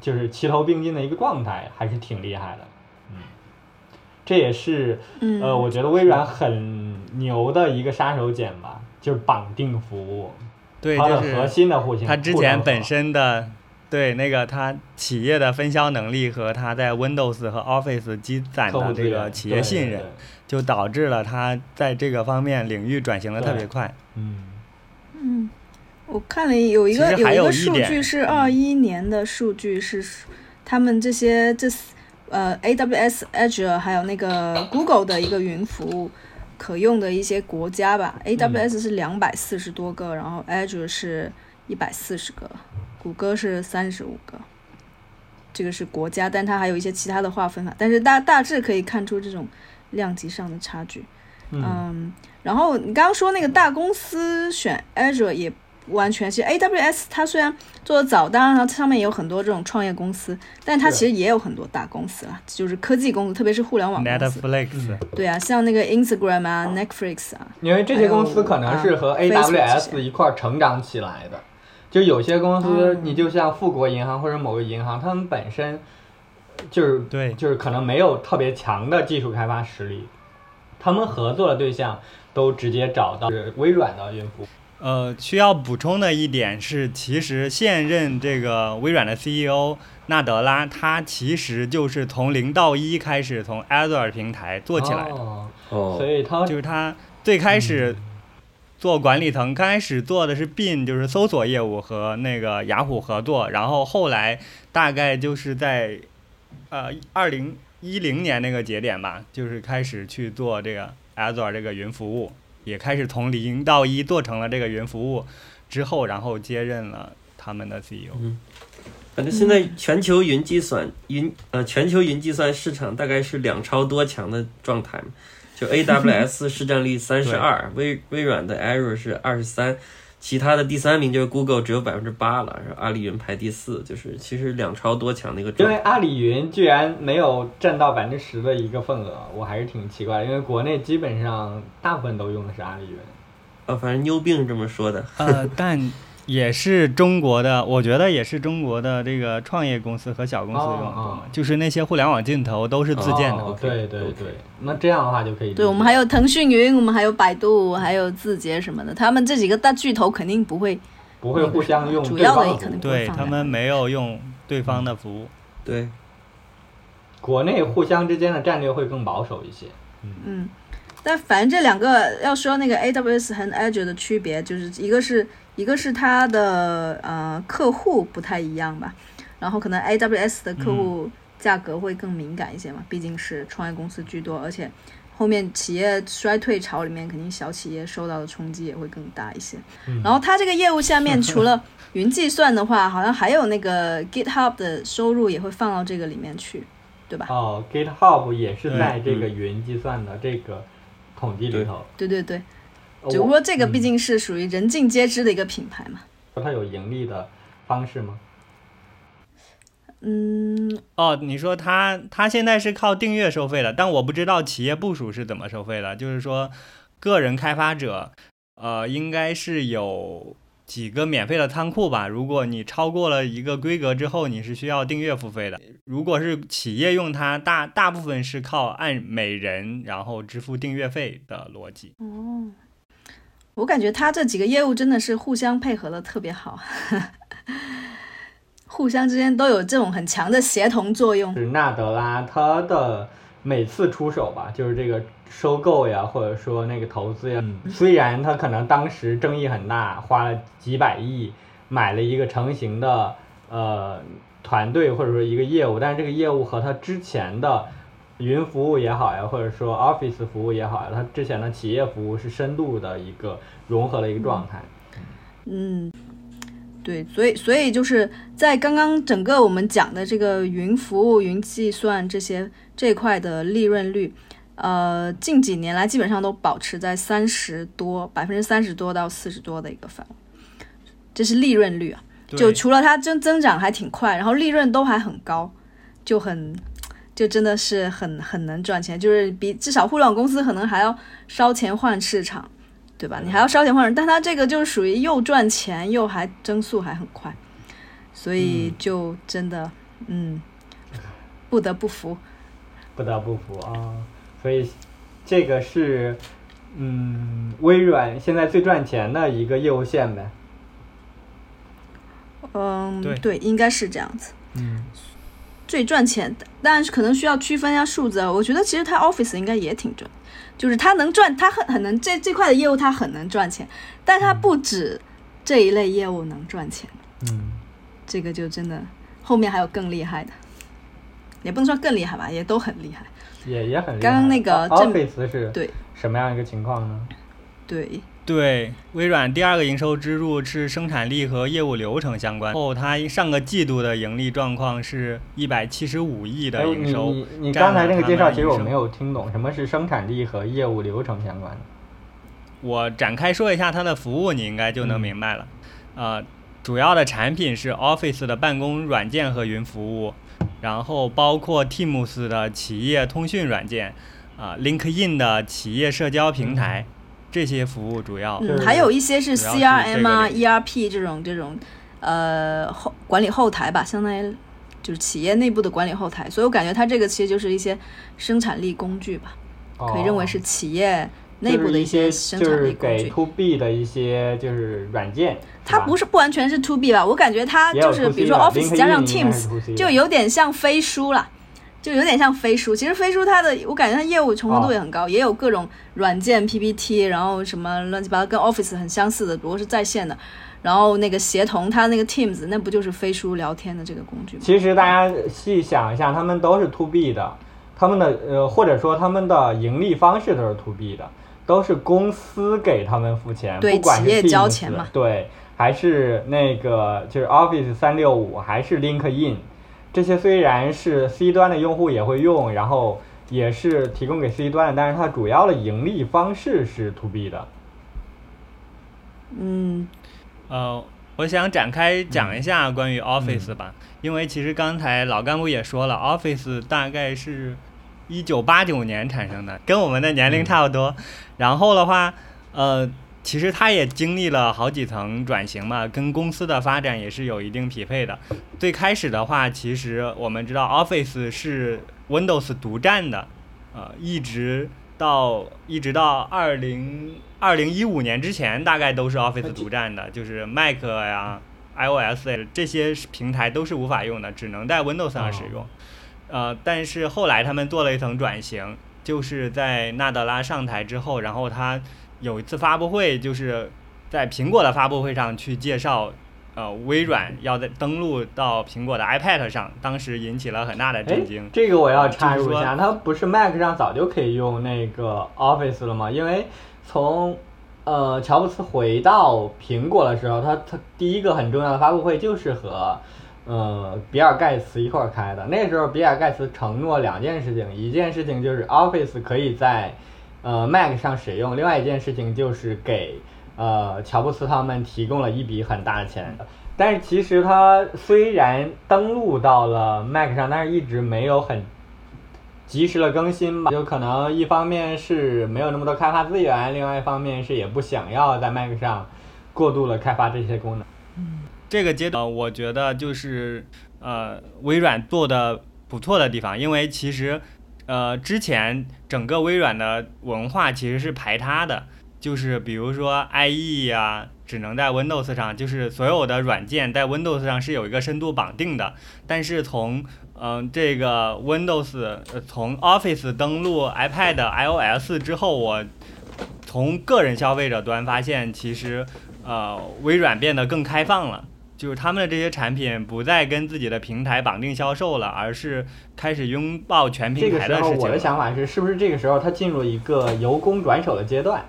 就是齐头并进的一个状态，还是挺厉害的。嗯，这也是嗯，呃，我觉得微软很牛的一个杀手锏吧，就是绑定服务，对，它的核心的户型。它之前本身的对那个他企业的分销能力和他在 Windows 和 Office 积攒的这个企业信任，就导致了他在这个方面领域转型的特别快。嗯，嗯，我看了有一个有一个数据是二一年的数据是，他们这些这呃 AWS、Azure 还有那个 Google 的一个云服务可用的一些国家吧，AWS 是两百四十多个，然后 Azure 是一百四十个，谷歌是三十五个。这个是国家，但它还有一些其他的划分法，但是大大致可以看出这种量级上的差距。嗯嗯，然后你刚刚说那个大公司选 Azure 也不完全，其实 AWS 它虽然做的早，当然它上面也有很多这种创业公司，但它其实也有很多大公司啦，就是科技公司，特别是互联网公司。Netflix，、嗯对啊，像那个 Instagram 啊、Netflix 啊，因为这些公司可能是和 AWS 一块儿成长起来的。就有些公司，嗯。你就像富国银行或者某个银行，他们本身就是对。就是可能没有特别强的技术开发实力，他们合作的对象都直接找到是微软的云服务。呃，需要补充的一点是，其实现任这个微软的 CEO 纳德拉，他其实就是从零到一开始从 Azure 平台做起来的，哦，哦。所，以他就是他最开始嗯做管理层，刚开始做的是 Bin，就是搜索业务和那个雅虎合作，然后后来大概就是在呃二零一零年那个节点吧，就是开始去做这个 Azure 这个云服务，也开始从零到一做成了这个云服务之后，然后接任了他们的 CEO。反正现在全球云计算云呃全球云计算市场大概是两超多强的状态，就 AWS 市占率三十二，微微软的 Azure 是二十三，其他的第三名就是 Google 只有百分之八了，然后阿里云排第四，就是其实两超多强的一个因。为阿里云居然没有占到百分之十的一个份额，我还是挺奇怪的。因为国内基本上大部分都用的是阿里云。啊，反正牛病是这么说的。呃，但也是中国的，我觉得也是中国的这个创业公司和小公司用的多嘛，哦哦就是那些互联网镜头都是自建的。对对对，那这样的话就可以。对我们还有腾讯云，我们还有百度，还有字节什么的，他们这几个大巨头肯定不会不会互相用主要的也可能对他们没有用对方的服务。对，国内互相之间的战略会更保守一些。嗯，但反正这两个要说那个 AWS 和 Azure 的区别，就是一个是一个是它的呃客户不太一样吧，然后可能 AWS 的客户价格会更敏感一些嘛，毕竟是创业公司居多，而且后面企业衰退潮里面，肯定小企业受到的冲击也会更大一些。嗯。然后它这个业务下面除了云计算的话，好像还有那个 GitHub 的收入也会放到这个里面去，对吧？哦，GitHub 也是在这个云计算的这个统计里头，对。对对，呃只不过这个嗯毕竟是属于人尽皆知的一个品牌嘛。它有盈利的方式吗？嗯，哦，你说它它现在是靠订阅收费的，但我不知道企业部署是怎么收费的。就是说，个人开发者，呃，应该是有几个免费的仓库吧。如果你超过了一个规格之后，你是需要订阅付费的。如果是企业用它，大大部分是靠按每人然后支付订阅费的逻辑。哦，我感觉他这几个业务真的是互相配合的特别好，互相之间都有这种很强的协同作用。是纳德拉他的每次出手吧，就是这个收购呀，或者说那个投资呀，虽然他可能当时争议很大，花了几百亿买了一个成型的呃团队或者说一个业务，但是这个业务和他之前的云服务也好呀，或者说 Office 服务也好呀，它之前的企业服务是深度的一个融合的一个状态。嗯，对，所以所以就是在刚刚整个我们讲的这个云服务、云计算这些这块的利润率，呃，近几年来基本上都保持在三十多百分之三十多到四十多的一个范围，这是利润率啊。就除了它增增长还挺快，然后利润都还很高，就很就真的是很很能赚钱，就是比至少互联网公司可能还要烧钱换市场，对吧？你还要烧钱换人，但它这个就是属于又赚钱又还增速还很快，所以就真的嗯不得不服。不得不服啊！所以这个是嗯微软现在最赚钱的一个业务线呗。嗯，对应该是这样子。嗯，最赚钱的，但是可能需要区分一下数字啊。我觉得其实他 Office 应该也挺赚，就是他能赚，他很很能这这块的业务他很能赚钱，但他不止这一类业务能赚钱，嗯，这个就真的后面还有更厉害的，也不能说更厉害吧，也都很厉害。也也很厉害。刚刚那个 Office 是对什么样一个情况呢？对，对，微软第二个营收支柱是生产力和业务流程相关。后它上个季度的盈利状况是一百七十五亿的哎你营收，你你占刚才那个介绍，其实我没有听懂，什么是生产力和业务流程相关的？我展开说一下它的服务，你应该就能嗯明白了。呃，主要的产品是 Office 的办公软件和云服务，然后包括 Teams 的企业通讯软件，啊、LinkedIn 的企业社交平台，这些服务主要。嗯，还有一些是 CRM 啊、ERP 这种这种呃后管理后台吧，相当于就是企业内部的管理后台，所以我感觉它这个其实就是一些生产力工具吧，可以认为是哦企业内部的一些生产就是力工给具。To B 的一些就是软件。它不是不完全是 to B 吧，我感觉它就是比如说 Office 加上的就有点像飞书啦，就有点像飞书。其实飞书它的我感觉它业务重合度也很高，也有各种软件 PPT，然后什么乱七八糟跟 Office 很相似的，不过是在线的。然后那个协同，它那个 Teams 那不就是飞书聊天的这个工具吗？其实大家细想一下，他们都是 To B 的，他们的呃或者说他们的盈利方式都是 To B 的，都是公司给他们付钱，对不管是企业交 Teams，钱嘛对，还是那个就是 Office 三六五，还是 LinkedIn，这些虽然是 C 端的用户也会用，然后也是提供给 C 端的，但是它主要的盈利方式是 To B 的。嗯，呃，我想展开讲一下关于 Office 吧，因为其实刚才老干部也说了，Office 大概是一九八九年产生的，跟我们的年龄差不多。然后的话，呃，其实它也经历了好几层转型嘛，跟公司的发展也是有一定匹配的。最开始的话，其实我们知道 Office 是 Windows 独占的，呃，一直到一直到二零二零一五年之前，大概都是 Office 独占的，就是 Mac 呀、iOS 这些平台都是无法用的，只能在 Windows 上使用。呃，但是后来他们做了一层转型，就是在纳德拉上台之后，然后他有一次发布会，就是在苹果的发布会上去介绍，呃，微软要在登录到苹果的 iPad 上，当时引起了很大的哎震惊。，这个我要插入一下，它不是 Mac 上早就可以用那个 Office 了吗？因为从呃乔布斯回到苹果的时候，他他第一个很重要的发布会就是和呃比尔盖茨一块儿开的。那时候比尔盖茨承诺两件事情，一件事情就是 Office 可以在呃 Mac 上使用，另外一件事情就是给呃乔布斯他们提供了一笔很大的钱。但是其实它虽然登录到了 Mac 上，但是一直没有很及时的更新吧。就可能一方面是没有那么多开发资源，另外一方面是也不想要在 Mac 上过度的开发这些功能。这个阶段，我觉得就是呃，微软做的不错的地方，因为其实呃，之前整个微软的文化其实是排他的，就是比如说 IE 呀、只能在 Windows 上，就是所有的软件在 Windows 上是有一个深度绑定的，但是从嗯、这个 Windows 呃从 Office 登录 iPad、iOS 之后，我从个人消费者端发现，其实呃微软变得更开放了。就是他们的这些产品不再跟自己的平台绑定销售了，而是开始拥抱全平台个时候我的。想法是，是不是这个时候它进入一个由攻转守的阶段？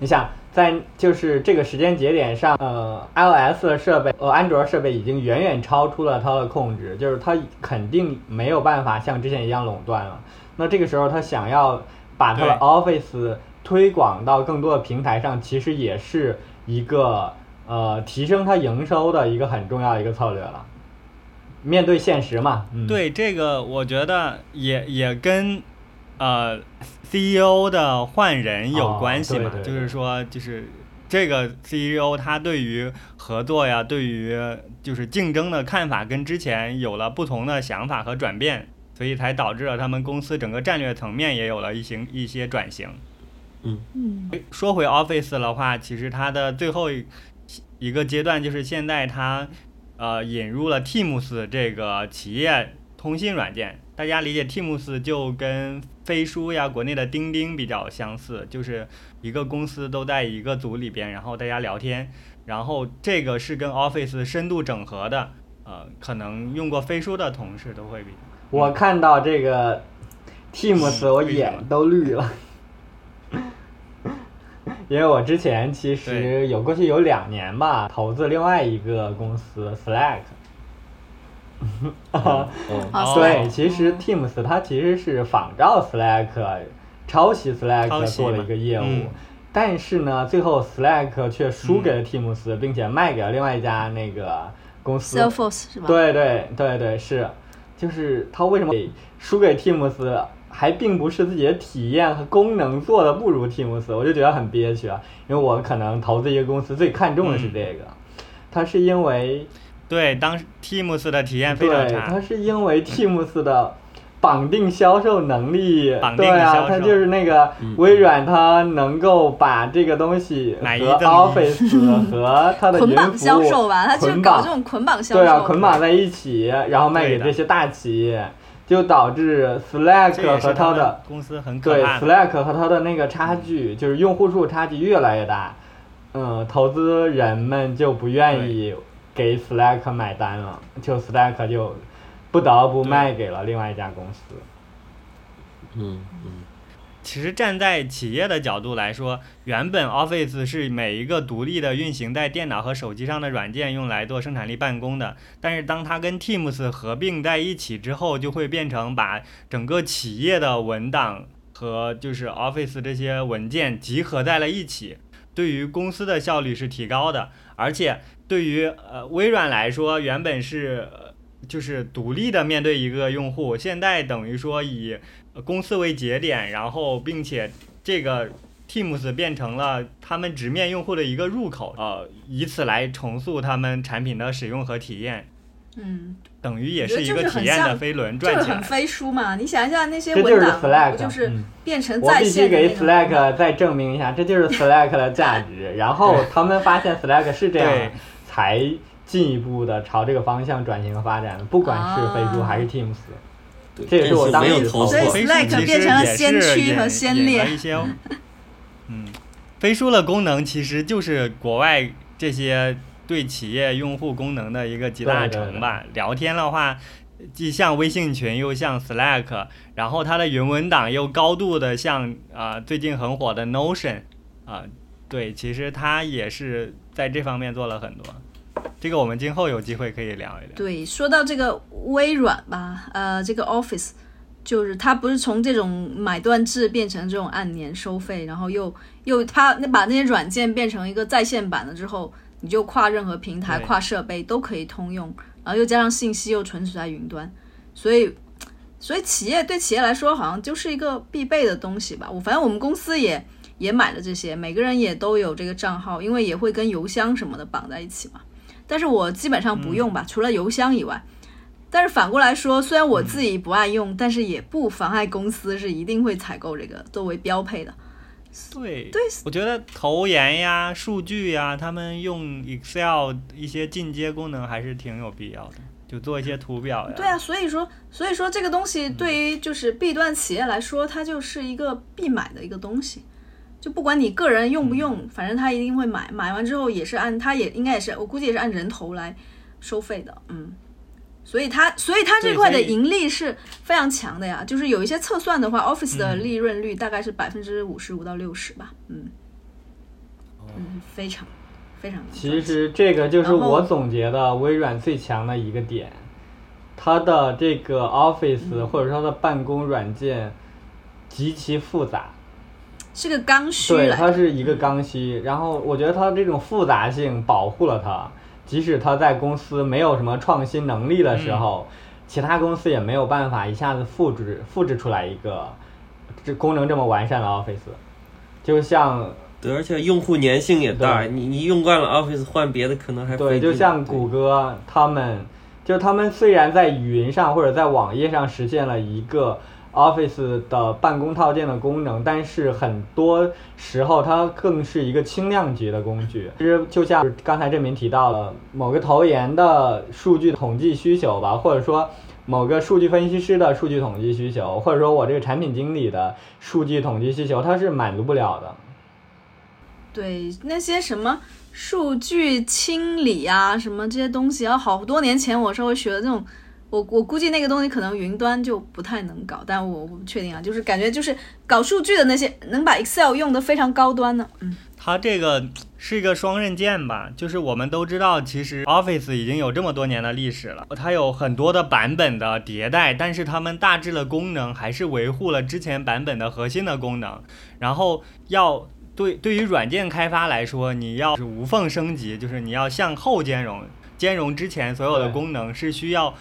你想，在就是这个时间节点上，呃，iOS 的设备，呃，安卓设备已经远远超出了它的控制，就是它肯定没有办法像之前一样垄断了。那这个时候，它想要把它的 Office 推广到更多的平台上，其实也是一个呃提升它营收的一个很重要的一个策略了。面对现实嘛，嗯，对这个，我觉得也也跟呃 CEO 的换人有哦关系嘛，对对就是说，就是这个 CEO 他对于合作呀，对于就是竞争的看法跟之前有了不同的想法和转变，所以才导致了他们公司整个战略层面也有了一些一些转型。嗯，说回 Office 的话，其实它的最后一一个阶段就是现在它呃引入了 Teams 这个企业通信软件。大家理解 Teams 就跟飞书呀、国内的钉钉比较相似，就是一个公司都在一个组里边，然后大家聊天。然后这个是跟 Office 深度整合的，呃，可能用过飞书的同事都会比我看到这个 Teams，我眼都绿了，因为我之前其实有过去有两年吧，投资另外一个公司 Slack。哦，啊对其实 Teams 它其实是仿照 Slack 抄袭 Slack 做了一个业务，嗯但是呢，最后 Slack 却输给了嗯 Teams，、并且卖给了另外一家那个公司。Salesforce 是吧？对对对对，是，就是他为什么输给 Teams，还并不是自己的体验和功能做的不如 Teams，我就觉得很憋屈啊。因为我可能投资一个公司最看重的是嗯这个，它是因为对，当时 Teams 的体验非常对，差它。是因为 Teams 的绑定销售能力，绑定对啊，的销售它就是那个嗯微软，它能够把这个东西和 Office 和它的捆绑云服务销售吧，他就是捆绑搞这种捆绑销售。对啊，捆绑在一起，然后卖给这些大企业，就导致这 Slack 和它的公司很可对。Slack 和它的那个差距，就是用户数差距越来越大，嗯，投资人们就不愿意给 Slack 买单了，就 Slack 就不得不卖给了另外一家公司。嗯嗯其实站在企业的角度来说，原本 Office 是每一个独立的运行在电脑和手机上的软件用来做生产力办公的，但是当它跟 Teams 合并在一起之后，就会变成把整个企业的文档和就是 Office 这些文件集合在了一起，对于公司的效率是提高的，而且对于呃微软来说，原本是。就是独立的面对一个用户，现在等于说以公司为节点，然后并且这个 Teams 变成了他们直面用户的一个入口，呃，以此来重塑他们产品的使用和体验，嗯，等于也是一个体验的飞轮就是很转起来。飞书嘛。你想一下那些这就是文档，Slack，就是嗯变成我在必须给线的那种 Slack 再证明一下，这就是 Slack 的价值。然后他们发现 Slack 是这样，才进一步的朝这个方向转型和发展的，不管是飞书啊还是 Teams。对这也是我当没有时所以 Slack 变成了实也是先驱和先烈引了一些，嗯，飞书的功能其实就是国外这些对企业用户功能的一个集大对对成吧。聊天的话，既像微信群，又像 Slack，然后它的云文档又高度的像啊、最近很火的 Notion 啊、对，其实它也是在这方面做了很多。这个我们今后有机会可以聊一聊。对，说到这个微软吧，呃，这个 Office 就是它不是从这种买断制变成这种按年收费，然后又又它那把那些软件变成一个在线版了之后，你就跨任何平台、跨设备都可以通用，然后又加上信息又存储在云端，所以所以企业对企业来说好像就是一个必备的东西吧。我反正我们公司也也买了这些，每个人也都有这个账号，因为也会跟邮箱什么的绑在一起嘛。但是我基本上不用吧，除了邮箱以外。但是反过来说，虽然我自己不爱用，但是也不妨碍公司是一定会采购这个作为标配的。对对，我觉得投研呀、数据呀，他们用 Excel 一些进阶功能还是挺有必要的，就做一些图表呀。对啊，所以说，所以说这个东西对于就是 B 端企业来说，它就是一个必买的一个东西。就不管你个人用不用，反正他一定会买。买完之后也是按，他也应该也是，我估计也是按人头来收费的。嗯，所以它，所以它这块的盈利是非常强的呀。就是有一些测算的话，Office 的利润率大概是百分之五十五到六十吧。嗯，嗯，非常非常其。实这个就是我总结的微软最强的一个点，它的这个 Office、嗯或者说它的办公软件极其复杂，是个刚需对，它是一个刚需。然后我觉得它这种复杂性保护了它，即使它在公司没有什么创新能力的时候，其他公司也没有办法一下子复制复制出来一个这功能这么完善的 Office。就像对，而且用户粘性也大，你你用惯了 Office 换别的可能还对，就像谷歌他们，就他们虽然在云上或者在网页上实现了一个 Office 的办公套件的功能，但是很多时候它更是一个轻量级的工具。其实就像刚才郑明提到了某个投研的数据统计需求吧，或者说。某个数据分析师的数据统计需求，或者说我这个产品经理的数据统计需求，它是满足不了的。对那些什么数据清理啊，什么这些东西，然后好多年前我稍微学的这种，我我估计那个东西可能云端就不太能搞，但我我不确定啊，就是感觉就是搞数据的那些能把 Excel 用的非常高端的，嗯，它这个是一个双刃剑吧，就是我们都知道，其实 Office 已经有这么多年的历史了，它有很多的版本的迭代，但是它们大致的功能还是维护了之前版本的核心的功能。然后要对对于软件开发来说，你要是无缝升级，就是你要向后兼容，兼容之前所有的功能是需要。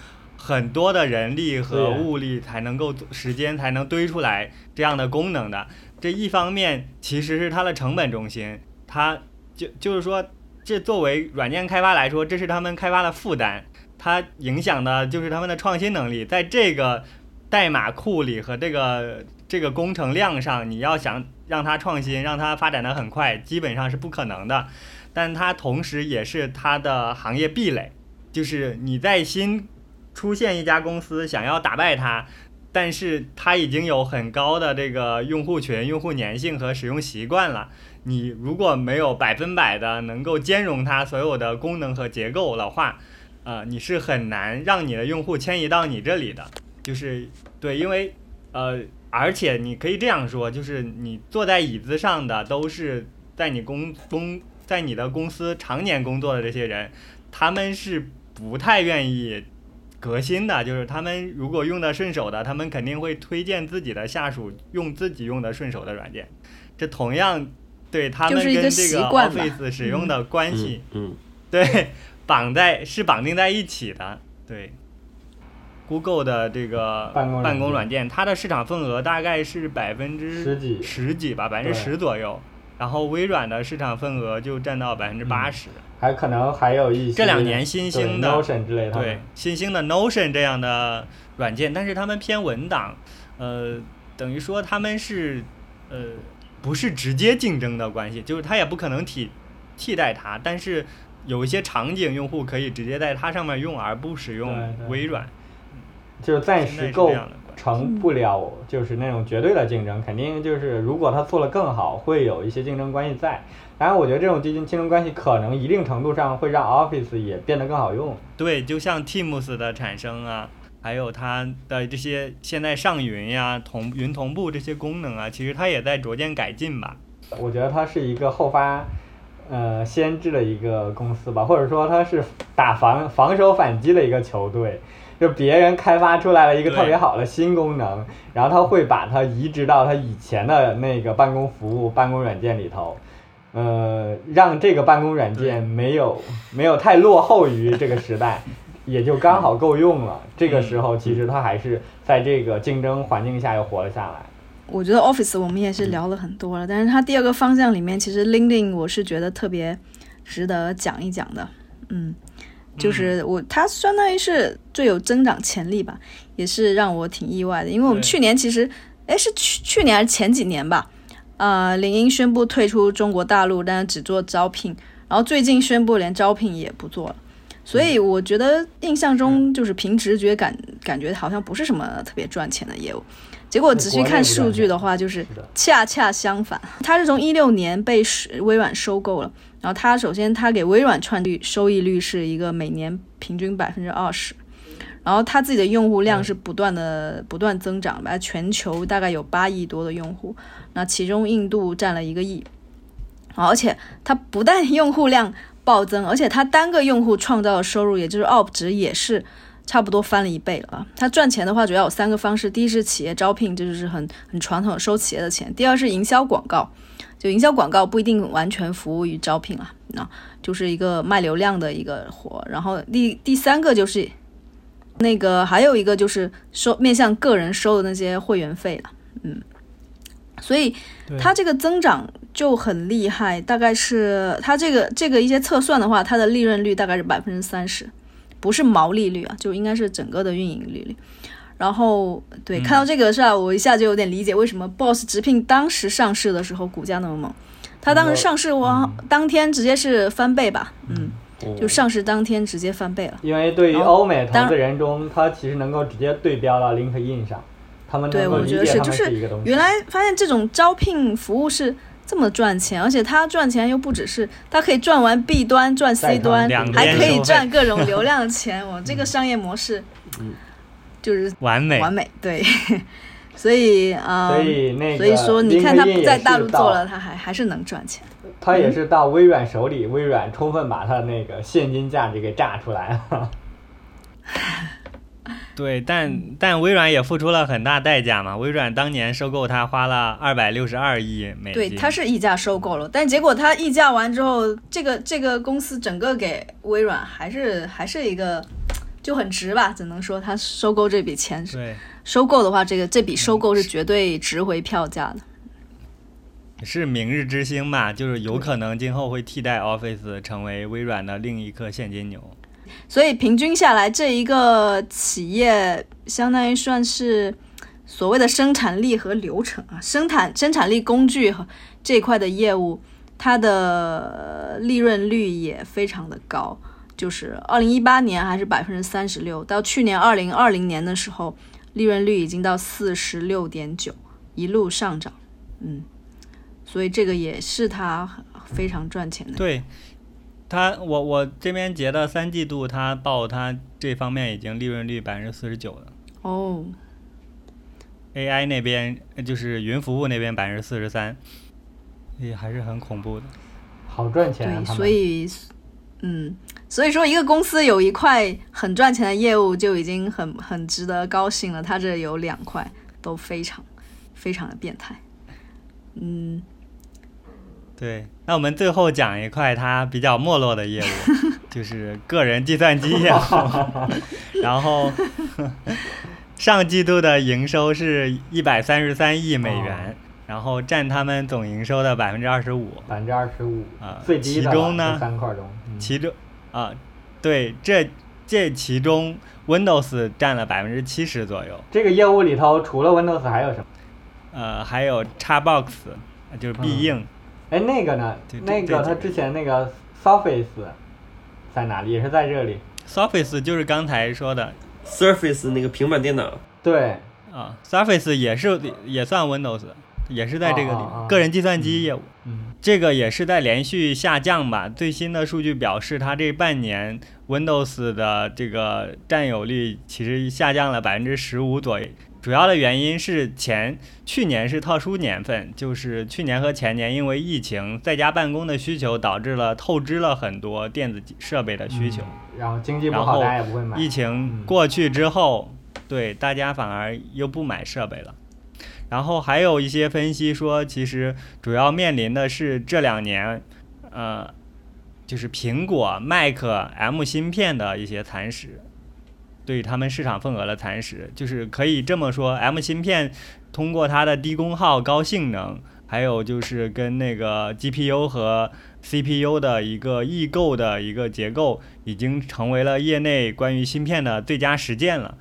很多的人力和物力才能够时间才能堆出来这样的功能的，这一方面其实是它的成本中心，它就就是说，这作为软件开发来说，这是他们开发的负担，它影响的就是他们的创新能力。在这个代码库里和这个这个工程量上，你要想让它创新，让它发展的很快，基本上是不可能的。但它同时也是它的行业壁垒，就是你在新出现一家公司想要打败它，但是它已经有很高的这个用户群、用户粘性和使用习惯了。你如果没有百分百的能够兼容它所有的功能和结构的话，呃，你是很难让你的用户迁移到你这里的。就是对，因为呃，而且你可以这样说，就是你坐在椅子上的都是在你公公在你的公司常年工作的这些人，他们是不太愿意。革新的就是他们如果用的顺手的，他们肯定会推荐自己的下属用自己用的顺手的软件。这同样对他们跟这个习惯 Office 使用的关系，嗯，对绑在是绑定在一起的。对，Google 的这个办公软件办公软件，它的市场份额大概是百分之十几十几吧，百分之十左右。然后微软的市场份额就占到百分之八十。还可能还有一些这两年新兴的对 Notion 之类的，对，新兴的 Notion 这样的软件，但是他们偏文档，呃，等于说他们是呃不是直接竞争的关系，就是它也不可能替替代它，但是有一些场景用户可以直接在它上面用，而不使用微软。就是暂时够这样的关成不了就是那种绝对的竞争，肯定就是如果他做了更好，会有一些竞争关系在。当然，我觉得这种竞竞争关系可能一定程度上会让 Office 也变得更好用。对，就像 Teams 的产生啊，还有它的这些现在上云呀、同云同步这些功能啊，其实它也在逐渐改进吧。我觉得它是一个后发，呃，先知的一个公司吧，或者说它是打防防守反击的一个球队。就别人开发出来了一个特别好的新功能，然后他会把它移植到他以前的那个办公服务、办公软件里头，呃，让这个办公软件没有没有太落后于这个时代，也就刚好够用了。这个时候，其实它还是在这个竞争环境下又活了下来。我觉得 Office 我们也是聊了很多了，但是它第二个方向里面，其实 LinkedIn 我是觉得特别值得讲一讲的，嗯。就是我，它相当于是最有增长潜力吧，也是让我挺意外的。因为我们去年其实，哎，是去去年还是前几年吧？呃，领英宣布退出中国大陆，但是只做招聘，然后最近宣布连招聘也不做了。所以我觉得印象中就是凭直觉感感觉好像不是什么特别赚钱的业务。结果仔细看数据的话，就是恰恰相反。它是从一六年被微软收购了。然后它首先，它给微软创率收益率是一个每年平均百分之二十，然后它自己的用户量是不断的不断增长吧，全球大概有八亿多的用户，那其中印度占了一个亿，而且它不但用户量暴增，而且它单个用户创造的收入，也就是 UP 值也是差不多翻了一倍了。它赚钱的话，主要有三个方式：第一是企业招聘，这就是很很传统收企业的钱；第二是营销广告。就营销广告不一定完全服务于招聘啊，那就是一个卖流量的一个活。然后第第三个就是那个还有一个就是收面向个人收的那些会员费了，嗯，所以它这个增长就很厉害，大概是它这个这个一些测算的话，它的利润率大概是百分之三十，不是毛利率啊，就应该是整个的运营利率。然后，对，看到这个是吧？我一下就有点理解为什么 Boss 直聘当时上市的时候股价那么猛。它当时上市，哇当天直接是翻倍吧？嗯，就上市当天直接翻倍了。因为对于欧美投资人中，它其实能够直接对标到 LinkedIn 上，他们对，我觉得是，就是原来发现这种招聘服务是这么赚钱，而且它赚钱又不只是它可以赚完 B 端赚 C 端，还可以赚各种 流量的钱。我这个商业模式，嗯。就是完美，完美，对，所以啊，所以那个，所以说你看他不在大陆做了，他还还是能赚钱。他也是到微软手里，微软充分把他那个现金价值给榨出来了。对，但但微软也付出了很大代价嘛。微软当年收购他花了二百六十二亿美金。对，他是溢价收购了，但结果他溢价完之后，这个这个公司整个给微软还是还是一个。就很值吧，只能说他收购这笔钱是收购的话，这个这笔收购是绝对值回票价的。是明日之星嘛？就是有可能今后会替代 Office 成为微软的另一颗现金牛。所以平均下来，这一个企业相当于算是所谓的生产力和流程啊，生产生产力工具和这一块的业务，它的利润率也非常的高。就是二零一八年还是百分之三十六，到去年二零二零年的时候，利润率已经到四十六点九，一路上涨，嗯，所以这个也是它非常赚钱的。对，它我我这边截的三季度，它报它这方面已经利润率百分之四十九了。哦，AI 那边就是云服务那边百分之四十三，也还是很恐怖的。好赚钱，对，所以。嗯，所以说一个公司有一块很赚钱的业务就已经很很值得高兴了。它这有两块都非常非常的变态。嗯，对。那我们最后讲一块它比较没落的业务，就是个人计算机业务。然后 上季度的营收是一百三十三亿美元，然后占他们总营收的百分之二十五。百分之二十五啊，最低的三块中。其中，啊，对，这这其中，Windows 占了百分之七十左右。这个业务里头，除了 Windows 还有什么？呃，还有 Xbox，就是必应。哎，那个呢？那个他之前那个 Surface 在哪里？也是在这里。Surface 就是刚才说的 Surface 那个平板电脑。对。啊，Surface 也是也算 Windows，也是在这个里，个人计算机业务。嗯这个也是在连续下降吧。最新的数据表示，它这半年 Windows 的这个占有率其实下降了百分之十五左右。主要的原因是前去年是特殊年份，就是去年和前年因为疫情在家办公的需求导致了透支了很多电子设备的需求。嗯然后经济不好，大家也不会买。疫情过去之后，对大家反而又不买设备了。然后还有一些分析说，其实主要面临的是这两年，呃，就是苹果、Mac、M 芯片的一些蚕食，对他们市场份额的蚕食，就是可以这么说，M 芯片通过它的低功耗、高性能，还有就是跟那个 GPU 和 CPU 的一个异构的一个结构，已经成为了业内关于芯片的最佳实践了。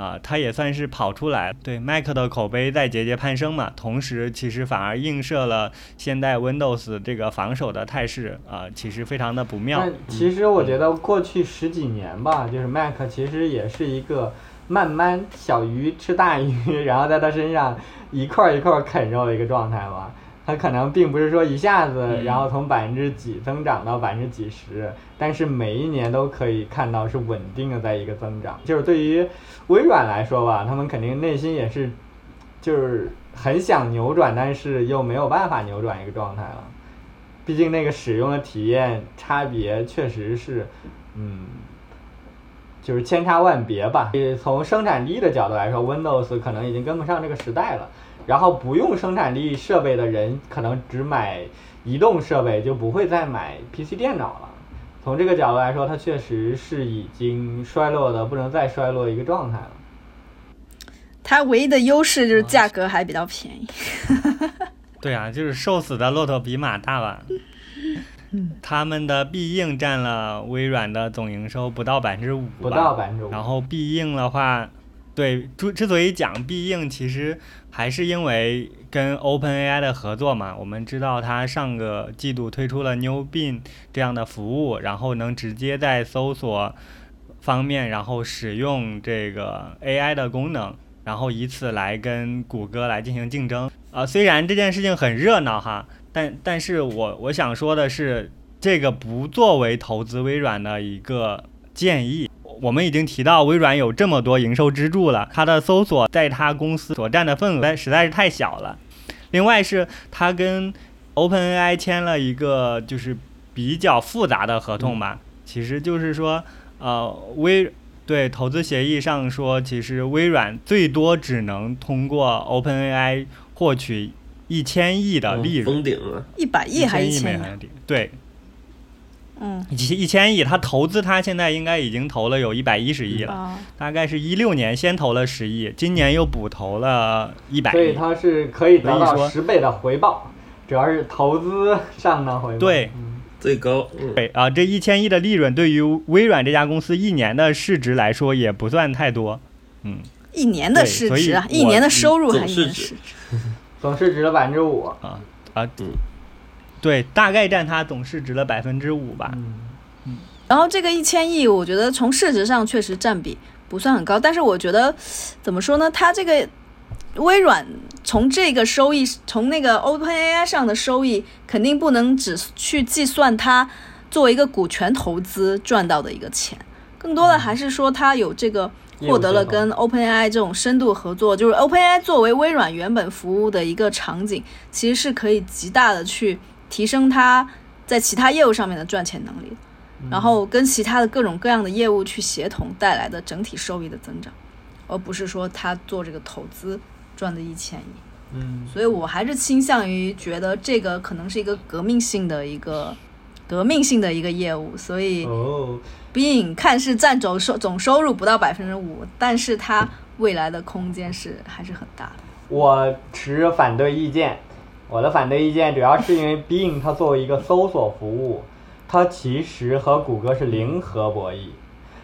啊，它也算是跑出来，对 Mac 的口碑在节节攀升嘛。同时，其实反而映射了现代 Windows 这个防守的态势啊，其实非常的不妙。但其实我觉得过去十几年吧，就是 Mac 其实也是一个慢慢小鱼吃大鱼，然后在它身上一块儿一块儿啃肉的一个状态吧。它可能并不是说一下子，嗯然后从百分之几增长到百分之几十，但是每一年都可以看到是稳定的在一个增长。就是对于微软来说吧，他们肯定内心也是，就是很想扭转，但是又没有办法扭转一个状态了。毕竟那个使用的体验差别确实是，嗯，就是千差万别吧。也从生产力的角度来说，Windows 可能已经跟不上这个时代了。然后不用生产力设备的人，可能只买移动设备，就不会再买 PC 电脑了。从这个角度来说，它确实是已经衰落的不能再衰落一个状态了。它唯一的优势就是价格还比较便宜。对啊，就是瘦死的骆驼比马大吧。他们的必应占了微软的总营收不到百分之五，不到百分之五。然后必应的话，对，之之所以讲必应，其实还是因为跟 OpenAI 的合作嘛。我们知道它上个季度推出了 New Bing 这样的服务，然后能直接在搜索方面，然后使用这个 AI 的功能，然后以此来跟谷歌来进行竞争。啊、虽然这件事情很热闹哈，但但是我我想说的是，这个不作为投资微软的一个建议。我们已经提到微软有这么多营收支柱了，它的搜索在它公司所占的份额实在是太小了。另外是它跟 OpenAI 签了一个就是比较复杂的合同吧，其实就是说，呃，微对投资协议上说，其实微软最多只能通过 OpenAI 获取一千亿的利润，封顶了。一百亿还一一千亿？千亿美元的利润，对，嗯一一千亿，他投资他现在应该已经投了有一百一十亿了，啊，大概是一六年先投了十亿，今年又补投了一百亿。所以它是可以得到十倍的回报，主要是投资上的回报。对嗯最高，嗯，对啊，这一千亿的利润对于微软这家公司一年的市值来说也不算太多。嗯，一年的对所以市值一年的收入还是总市值的百分之五。啊，嗯对，大概占它总市值的百分之五吧。嗯，然后这个一千亿，我觉得从市值上确实占比不算很高，但是我觉得怎么说呢？它这个微软从这个收益，从那个 OpenAI 上的收益，肯定不能只去计算它作为一个股权投资赚到的一个钱，更多的还是说它有这个。获得了跟 OpenAI 这种深度合作，就是 OpenAI 作为微软原本服务的一个场景，其实是可以极大的去提升他在其他业务上面的赚钱能力。然后跟其他的各种各样的业务去协同带来的整体收益的增长，而不是说他做这个投资赚的一千亿。嗯，所以我还是倾向于觉得这个可能是一个革命性的一个革命性的一个业务，所以哦，Bing 看似占总收总收入不到百分之五，但是它未来的空间是还是很大的。我持反对意见。我的反对意见主要是因为 Bing 它作为一个搜索服务，它其实和谷歌是零和博弈，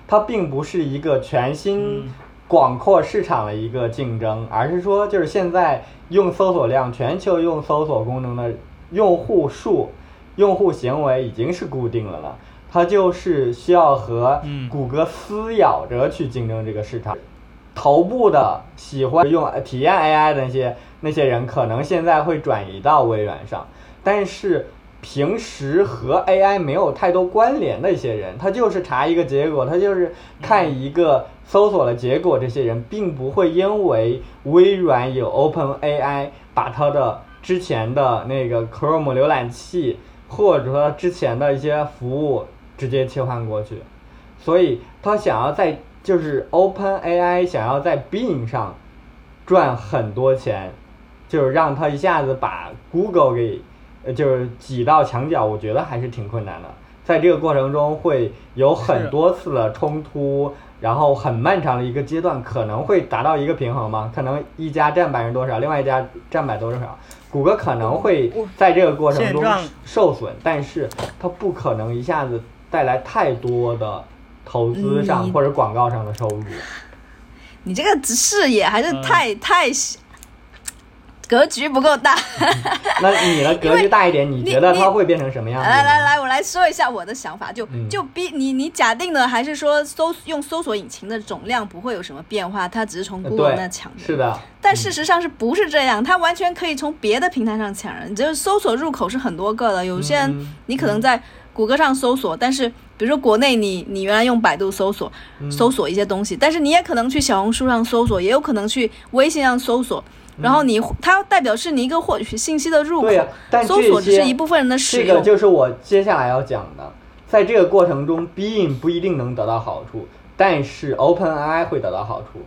它并不是一个全新广阔市场的一个竞争，而是说就是现在用搜索量全球用搜索功能的用户数、用户行为已经是固定了了，它就是需要和嗯谷歌撕咬着去竞争这个市场。头部的喜欢用体验 AI 的那些那些人，可能现在会转移到微软上，但是平时和 AI 没有太多关联的一些人，他就是查一个结果，他就是看一个搜索的结果，这些人并不会因为微软有 OpenAI 把他的之前的那个 Chrome 浏览器或者说之前的一些服务直接切换过去，所以他想要在就是 OpenAI 想要在 Bing 上赚很多钱，就是让它一下子把 Google 给呃就是挤到墙角，我觉得还是挺困难的。在这个过程中会有很多次的冲突，然后很漫长的一个阶段，可能会达到一个平衡嘛？可能一家占百分之多少，另外一家占百多少？谷歌可能会在这个过程中受损，但是它不可能一下子带来太多的投资上嗯或者广告上的收入。你这个视野还是嗯太、太小，格局不够大。那你的格局大一点，你觉得它会变成什么样子？来来，来，我来说一下我的想法。就、嗯就比你你假定的还是说搜用搜索引擎的总量不会有什么变化，它只是从呃 Google 那抢人。是的，但事实上是不是这样？它完全可以从别的平台上抢人。就是搜索入口是很多个的，有些人嗯你可能在谷歌上搜索，但是比如说国内你你原来用百度搜索嗯搜索一些东西，但是你也可能去小红书上搜索，也有可能去微信上搜索。然后你它代表是你一个获取信息的入口搜索只是一部分人的使用。这个就是我接下来要讲的，在这个过程中，Bing 不一定能得到好处，但是 OpenAI 会得到好处。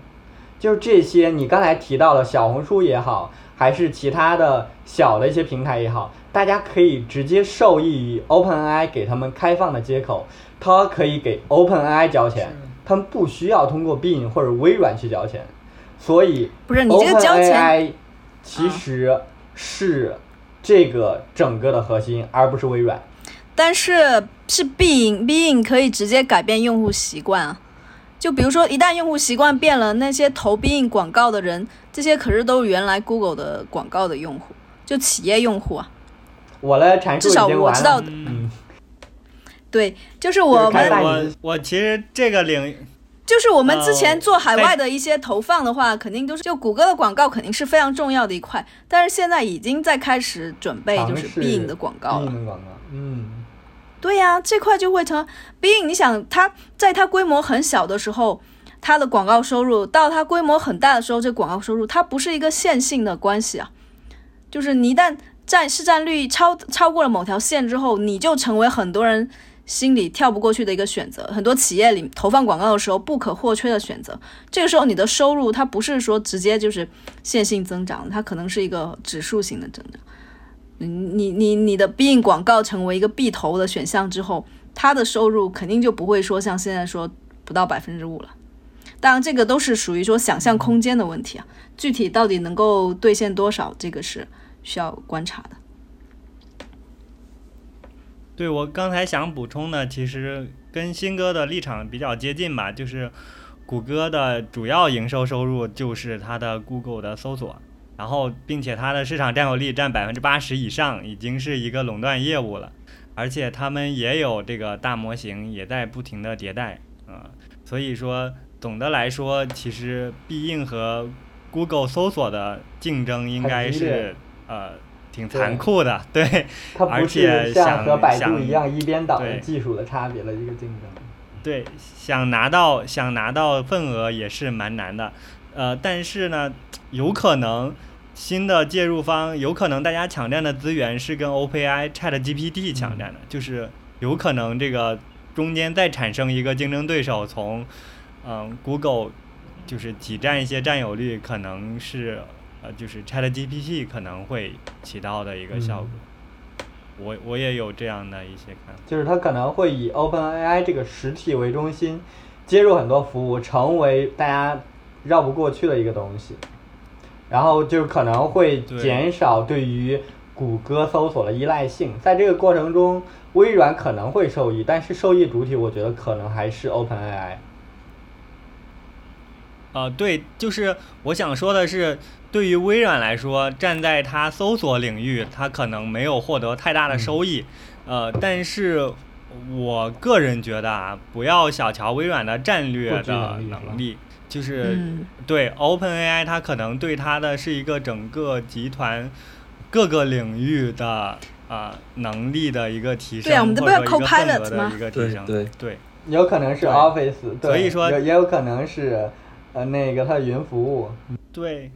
就是这些你刚才提到的小红书也好，还是其他的小的一些平台也好，大家可以直接受益于 OpenAI 给他们开放的接口，它可以给 OpenAI 交钱，他们不需要通过 Bing 或者微软去交钱，所以不是你这个交钱，OpenAI 其实是这个整个的核心，而不是微软。但是是 Bing Bing 可以直接改变用户习惯啊。就比如说，一旦用户习惯变了，那些投 Bing 广告的人，这些可是都是原来 Google 的广告的用户，就企业用户啊。我的阐述至少已经完我知道的。嗯，对，就是我们我我其实这个领域就是我们之前呃做海外的一些投放的话，肯定都是就谷歌的广告肯定是非常重要的一块，但是现在已经在开始准备就是尝试 Bing 的广告了。Bing 的广告，嗯，对呀、这块就会成 Bing。你想，它在它规模很小的时候，它的广告收入到它规模很大的时候，这广告收入它不是一个线性的关系啊，就是你一旦占市占率超超过了某条线之后，你就成为很多人心里跳不过去的一个选择。很多企业里投放广告的时候不可或缺的选择。这个时候你的收入它不是说直接就是线性增长，它可能是一个指数型的增长。你你你你的 Bing 广告成为一个必投的选项之后，它的收入肯定就不会说像现在说不到百分之五了。当然，这个都是属于说想象空间的问题啊，具体到底能够兑现多少，这个是需要观察的。对我刚才想补充的，其实跟新哥的立场比较接近吧，就是谷歌的主要营收收入就是它的 Google 的搜索，然后并且它的市场占有率占百分之八十以上，已经是一个垄断业务了，而且他们也有这个大模型，也在不停的迭代，啊、所以说总的来说，其实必应和 Google 搜索的竞争应该是呃挺残酷的，对。而且是像和百度一样一边倒的技术的差别的一个竞争。对，想拿到想拿到份额也是蛮难的，呃，但是呢，有可能新的介入方有可能大家抢占的资源是跟 OpenAI、ChatGPT 抢占的，就是有可能这个中间再产生一个竞争对手从，嗯、Google 就是挤占一些占有率，可能是呃就是 ChatGPT 可能会起到的一个效果。我我也有这样的一些看法。就是它可能会以 OpenAI 这个实体为中心，接入很多服务，成为大家绕不过去的一个东西。然后就可能会减少对于谷歌搜索的依赖性，在这个过程中，微软可能会受益，但是受益主体我觉得可能还是 OpenAI。呃，对，就是我想说的是，对于微软来说，站在它搜索领域，它可能没有获得太大的收益，呃，但是我个人觉得啊，不要小瞧微软的战略的能力，就是、嗯，对 OpenAI，它可能对它的是一个整个集团各个领域的啊、能力的一个提升，一个 Copilot 份额的吗？一个提升，对。对。有可能是 Office，对，所以说也也有可能是呃那个它的云服务。对，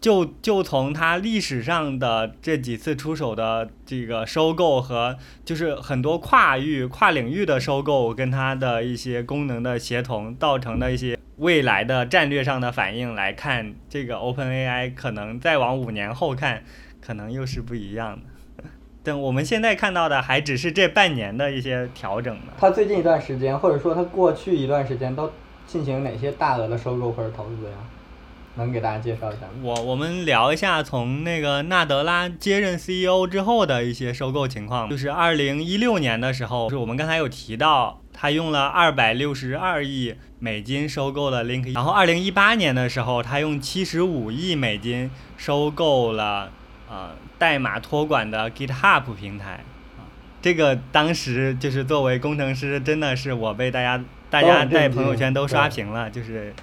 就就从它历史上的这几次出手的这个收购和就是很多跨域、跨领域的收购，跟它的一些功能的协同，造成的一些未来的战略上的反应来看，这个 OpenAI 可能再往五年后看，可能又是不一样的。但我们现在看到的还只是这半年的一些调整呢。它最近一段时间，或者说它过去一段时间都进行哪些大额的收购或者投资呀？能给大家介绍一下？我我们聊一下从那个纳德拉接任 CEO 之后的一些收购情况。就是二零一六年的时候，就是我们刚才有提到，他用了二百六十二亿美金收购了 Link，然后二零一八年的时候，他用七十五亿美金收购了呃代码托管的 GitHub 平台。啊这个当时就是作为工程师，真的是我被大家大家在朋友圈都刷屏了，就是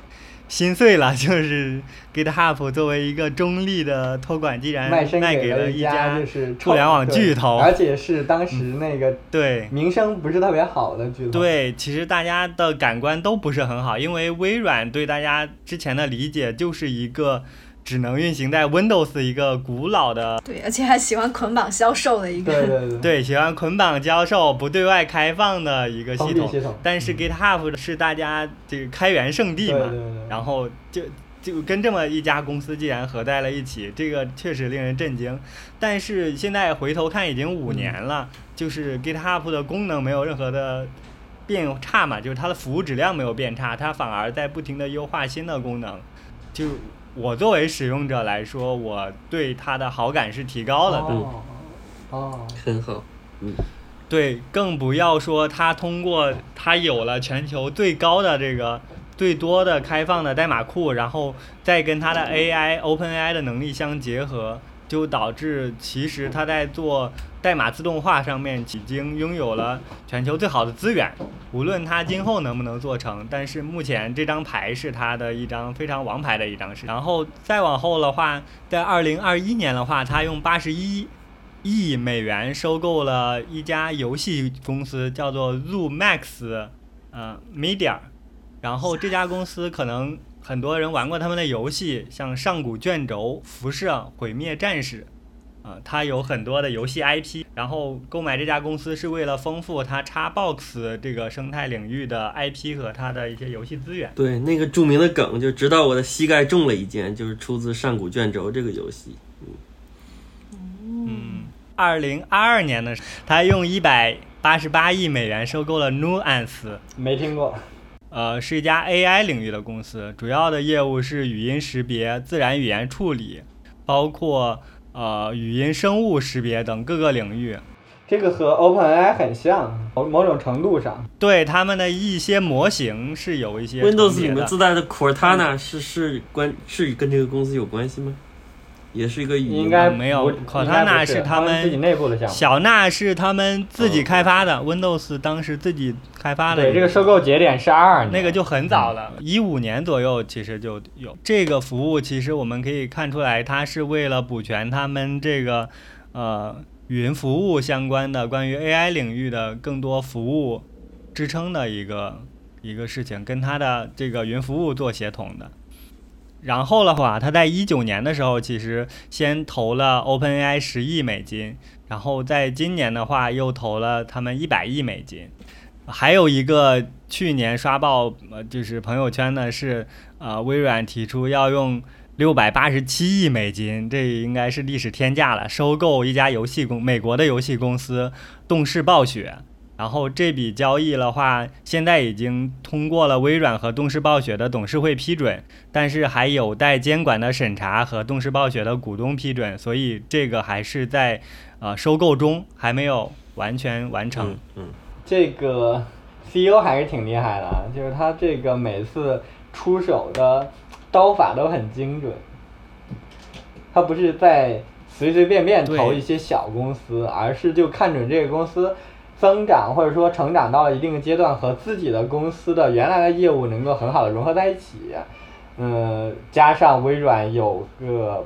心碎了，就是 GitHub 作为一个中立的托管，竟然卖给了一家就是互联网巨头，而且是当时那个对名声不是特别好的巨头。，对，其实大家的感官都不是很好，因为微软对大家之前的理解就是一个只能运行在 Windows 一个古老的对，而且还喜欢捆绑销售的一个，对对对，对 喜欢捆绑销售、不对外开放的一个系统。系统。但是 GitHub 是大家这个开源圣地嘛，对对对，然后就就跟这么一家公司既然合在了一起，这个确实令人震惊。但是现在回头看，已经五年了，就是 GitHub 的功能没有任何的变差嘛，就是它的服务质量没有变差，它反而在不停的优化新的功能。就我作为使用者来说，我对它的好感是提高了的。哦哦，很好。嗯对，更不要说它通过它有了全球最高的这个最多的开放的代码库，然后再跟它的 AI OpenAI 的能力相结合，就导致其实它在做代码自动化上面已经拥有了全球最好的资源。无论它今后能不能做成，但是目前这张牌是它的一张非常王牌的一张事。然后再往后的话，在二零二一年的话，它用八十一亿美元收购了一家游戏公司，叫做 ZooMax，呃，Media。然后这家公司可能很多人玩过他们的游戏，像上古卷轴、辐射、毁灭战士，啊、它有很多的游戏 IP。然后购买这家公司是为了丰富它 Xbox 这个生态领域的 IP 和它的一些游戏资源。对，那个著名的梗就直到我的膝盖中了一箭，就是出自《上古卷轴》这个游戏。嗯，二零二二年的时候，他用一百八十八亿美元收购了 Nuance。没听过。呃，是一家 AI 领域的公司，主要的业务是语音识别、自然语言处理，包括呃语音生物识别等各个领域。这个和 OpenAI 很像，某某种程度上。对他们的一些模型是有一些 Windows 里面自带的 Cortana 是是关是跟这个公司有关系吗？也是一个语音应该没有不 Cortana 应该不是是他们自己内部的项目。小纳是他们自己哦开发的、Windows 当时自己开发的对，这个收购节点是二那个就很早了，一五年左右其实就有这个服务。其实我们可以看出来，它是为了补全他们这个呃云服务相关的关于 AI 领域的更多服务支撑的一个一个事情，跟它的这个云服务做协同的。然后的话，他在一九年的时候，其实先投了 OpenAI 十亿美金，然后在今年的话又投了他们一百亿美金。还有一个去年刷爆呃就是朋友圈的是，呃，微软提出要用六百八十七亿美金，这应该是历史天价了，收购一家游戏公美国的游戏公司动视暴雪。然后这笔交易的话，现在已经通过了微软和动视暴雪的董事会批准，但是还有待监管的审查和动视暴雪的股东批准，所以这个还是在呃收购中，还没有完全完成。嗯嗯，这个 CEO 还是挺厉害的，啊，就是他这个每次出手的刀法都很精准，他不是在随随便便投一些小公司，而是就看准这个公司增长或者说成长到了一定的阶段，和自己的公司的原来的业务能够很好的融合在一起。嗯，加上微软有个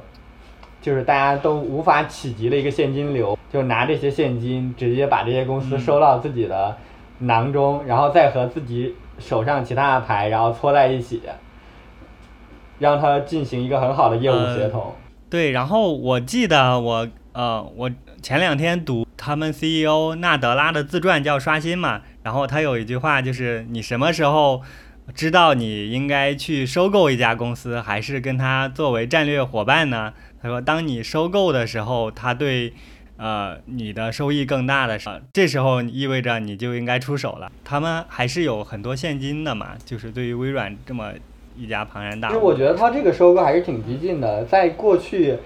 就是大家都无法企及的一个现金流，就拿这些现金直接把这些公司收到自己的囊中，然后再和自己手上其他的牌，然后搓在一起，让它进行一个很好的业务协同。对，然后我记得我呃，我前两天读他们 CEO 纳德拉的自传叫《刷新》嘛，然后他有一句话就是你什么时候知道你应该去收购一家公司，还是跟他作为战略伙伴呢？他说，当你收购的时候，他对呃你的收益更大的时候，这时候意味着你就应该出手了。他们还是有很多现金的嘛，就是对于微软这么一家庞然大物，其实我觉得他这个收购还是挺激进的，在过去。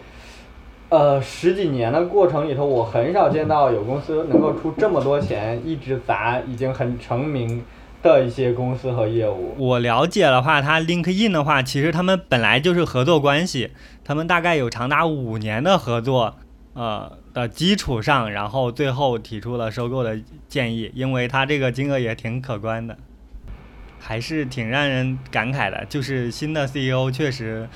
呃，十几年的过程里头，我很少见到有公司能够出这么多钱，一直砸已经很成名的一些公司和业务。我了解的话，它 LinkedIn 的话，其实他们本来就是合作关系，他们大概有长达五年的合作，呃的基础上，然后最后提出了收购的建议，因为它这个金额也挺可观的，还是挺让人感慨的。就是新的 CEO 确实，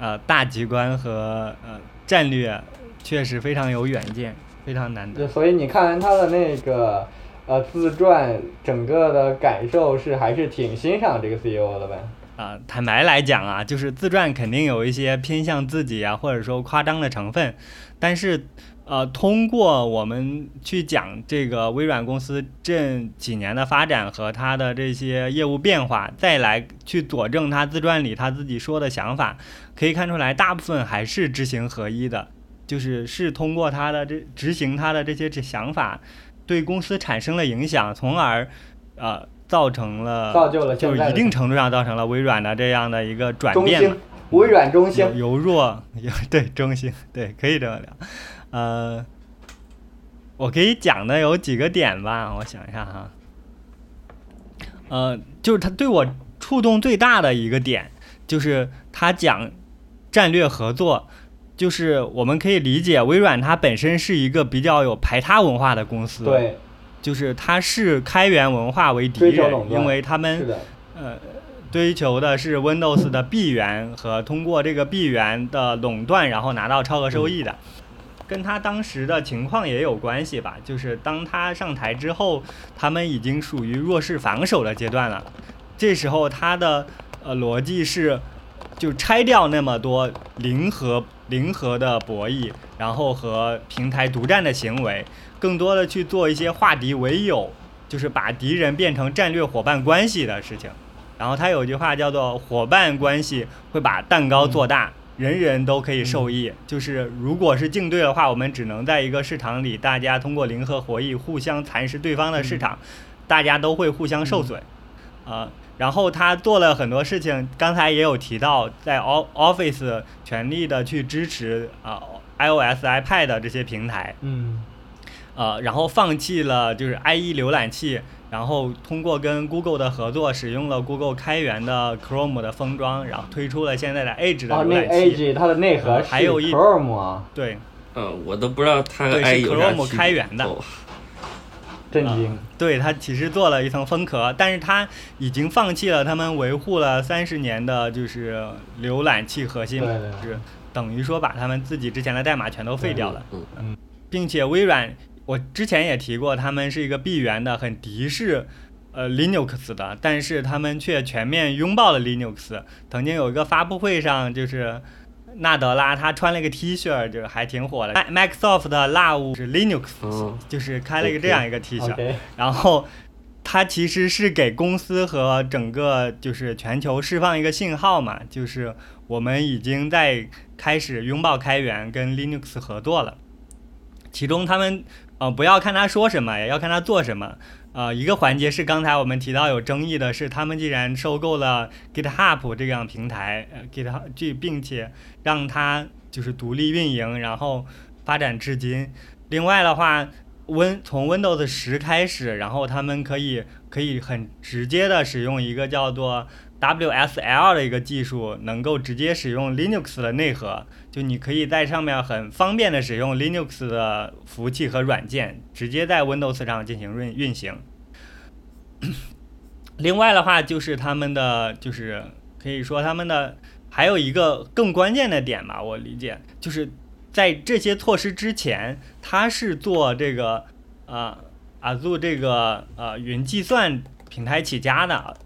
呃，大局观和呃。战略确实非常有远见，非常难得。所以你看完他的那个呃自传，整个的感受是还是挺欣赏这个 CEO 的呗？啊，坦白来讲啊，就是自传肯定有一些偏向自己啊，或者说夸张的成分。但是呃，通过我们去讲这个微软公司这几年的发展和他的这些业务变化，再来去佐证他自传里他自己说的想法。可以看出来，大部分还是知行合一的，就是是通过他的这执行他的这些想法，对公司产生了影响，从而，呃，造成了造就了就一定程度上造成了微软的这样的一个转变。微软中兴由弱 对中兴对可以这么聊，呃，我可以讲的有几个点吧，我想一下哈，呃，就是他对我触动最大的一个点，就是他讲。战略合作，就是我们可以理解，微软它本身是一个比较有排他文化的公司，对，就是它是开源文化为敌人，因为他们呃追求的是 Windows 的闭源和通过这个闭源的垄断，然后拿到超额收益的，跟他当时的情况也有关系吧。就是当他上台之后，他们已经属于弱势防守的阶段了，这时候他的呃逻辑是。就拆掉那么多零和零和的博弈，然后和平台独占的行为，更多的去做一些化敌为友，就是把敌人变成战略伙伴关系的事情。然后他有句话叫做“伙伴关系会把蛋糕做大，人人都可以受益”。就是如果是竞对的话，我们只能在一个市场里，大家通过零和博弈互相蚕食对方的市场，大家都会互相受损，啊。然后他做了很多事情，刚才也有提到，在 Office 全力的去支持啊 iOS、iPad 这些平台，嗯，呃，然后放弃了就是 IE 浏览器，然后通过跟 Google 的合作，使用了 Google 开源的 Chrome 的封装，然后推出了现在的 Edge 的浏览器。Edge 它的内核是 Chrome 啊？对，嗯，我都不知道它是 Chrome 开源的。震惊！对它其实做了一层封壳，但是它已经放弃了他们维护了三十年的，就是浏览器核心，就是等于说把他们自己之前的代码全都废掉了。嗯嗯，并且微软，我之前也提过，他们是一个闭源的，很敌视呃 Linux 的，但是他们却全面拥抱了 Linux。曾经有一个发布会上，就是。纳德拉他穿了一个 T 恤，就是还挺火的。Microsoft 的 Love 是 Linux，就是开了一个这样一个 T 恤。然后他其实是给公司和整个就是全球释放一个信号嘛，就是我们已经在开始拥抱开源，跟 Linux 合作了。其中他们呃不要看他说什么，也要看他做什么。呃，一个环节是刚才我们提到有争议的是，他们既然收购了 GitHub 这样平台，呃，GitHub 并且让它就是独立运营，然后发展至今。另外的话，Win 从 Windows 十开始，然后他们可以可以很直接的使用一个叫做 WSL 的一个技术，能够直接使用 Linux 的内核，就你可以在上面很方便的使用 Linux 的服务器和软件，直接在 Windows 上进行运运行。另外的话，就是他们的，就是可以说他们的还有一个更关键的点吧，我理解就是在这些措施之前，他是做这个呃 Azure 这个呃云计算平台起家的。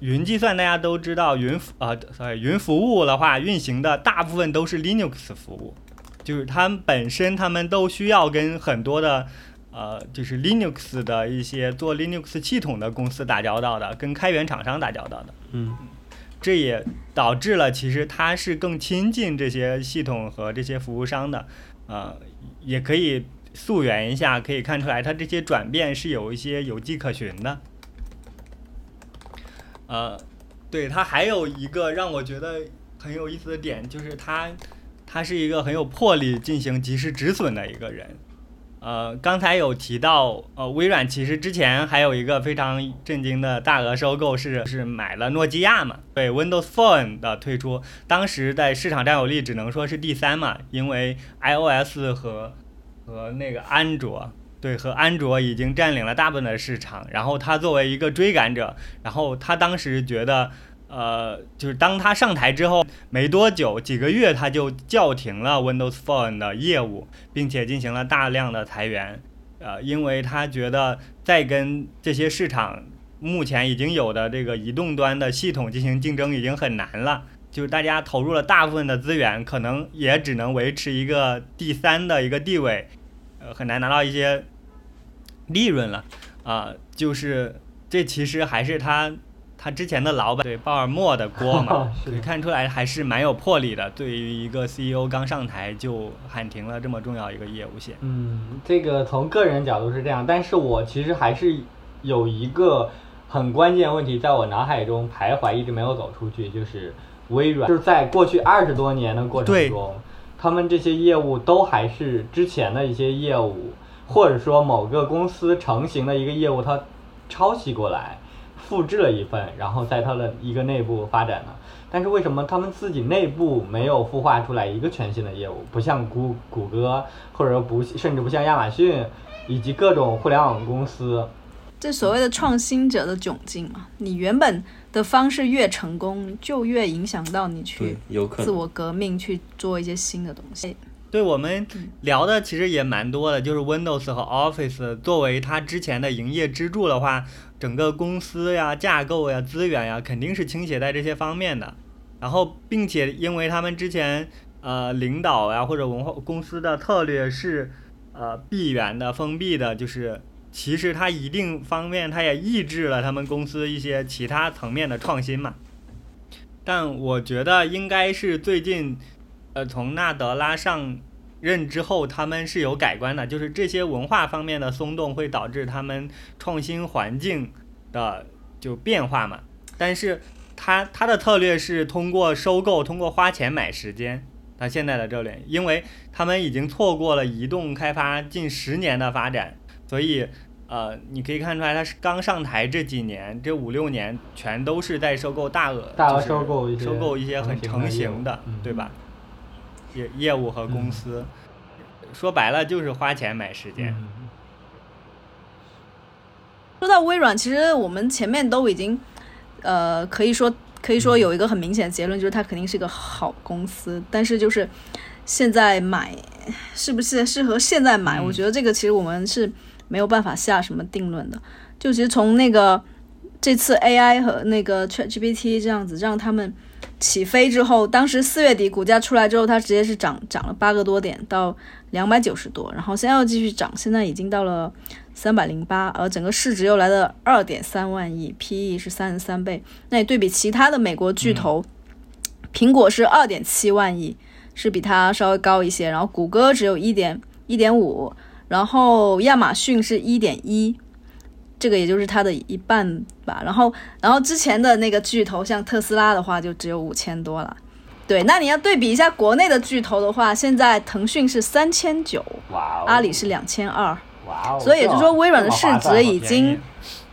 云计算大家都知道，云服呃呃云服务的话，运行的大部分都是 Linux 服务，就是它们本身他们都需要跟很多的。呃，就是 Linux 的一些做 Linux 系统的公司打交道的，跟开源厂商打交道的，嗯，这也导致了其实它是更亲近这些系统和这些服务商的，呃，也可以溯源一下，可以看出来它这些转变是有一些有迹可循的。呃，对，它还有一个让我觉得很有意思的点，就是他，他是一个很有魄力进行及时止损的一个人。呃，刚才有提到，呃，微软其实之前还有一个非常震惊的大额收购，是是买了诺基亚嘛？对，Windows Phone 的推出，当时在市场占有率只能说是第三嘛，因为 iOS 和和那个安卓，对，和安卓已经占领了大部分的市场，然后他作为一个追赶者，然后他当时觉得。呃，就是当他上台之后没多久，几个月他就叫停了 Windows Phone 的业务，并且进行了大量的裁员。呃，因为他觉得再跟这些市场目前已经有的这个移动端的系统进行竞争已经很难了，就是大家投入了大部分的资源，可能也只能维持一个第三的一个地位，呃，很难拿到一些利润了。啊，就是这其实还是他。他之前的老板对鲍尔默的锅嘛，可以看出来还是蛮有魄力的。对于一个 CEO 刚上台就喊停了这么重要一个业务线，嗯，这个从个人角度是这样，但是我其实还是有一个很关键问题在我脑海中徘徊，一直没有走出去，就是微软，就是在过去二十多年的过程中，他们这些业务都还是之前的一些业务，或者说某个公司成型的一个业务，它抄袭过来。复制了一份，然后在它的一个内部发展的，但是为什么他们自己内部没有孵化出来一个全新的业务？不像谷谷歌，或者说不甚至不像亚马逊，以及各种互联网公司。这所谓的创新者的窘境嘛，你原本的方式越成功，就越影响到你去自我革命去做一些新的东西。对我们聊的其实也蛮多的，就是 Windows 和 Office 作为它之前的营业支柱的话。整个公司呀、架构呀、资源呀，肯定是倾斜在这些方面的。然后，并且因为他们之前呃领导呀或者文化公司的策略是呃闭源的、封闭的，就是其实它一定方面它也抑制了他们公司一些其他层面的创新嘛。但我觉得应该是最近呃从纳德拉上。任之后，他们是有改观的，就是这些文化方面的松动会导致他们创新环境的就变化嘛。但是他他的策略是通过收购，通过花钱买时间。他现在的这里，因为他们已经错过了移动开发近十年的发展，所以呃，你可以看出来，他是刚上台这几年，这五六年全都是在收购大额，大额收购收购一些很成型的，对吧？业业务和公司，说白了就是花钱买时间。说到微软，其实我们前面都已经，呃，可以说可以说有一个很明显的结论，就是它肯定是一个好公司。但是就是现在买是不是适合现在买？我觉得这个其实我们是没有办法下什么定论的。就其实从那个这次 AI 和那个 ChatGPT 这样子让他们。起飞之后，当时四月底股价出来之后，它直接是涨涨了八个多点，到两百九十多，然后现在又继续涨，现在已经到了三百零八，而整个市值又来了二点三万亿，PE 是三十三倍。那你对比其他的美国巨头，苹果是二点七万亿，是比它稍微高一些，然后谷歌只有一点一点五，然后亚马逊是一点一。这个也就是它的一半吧，然后，然后之前的那个巨头像特斯拉的话就只有五千多了，对，那你要对比一下国内的巨头的话，现在腾讯是三千九，阿里是两千二，哇哦，所以也就是说微软的市值已经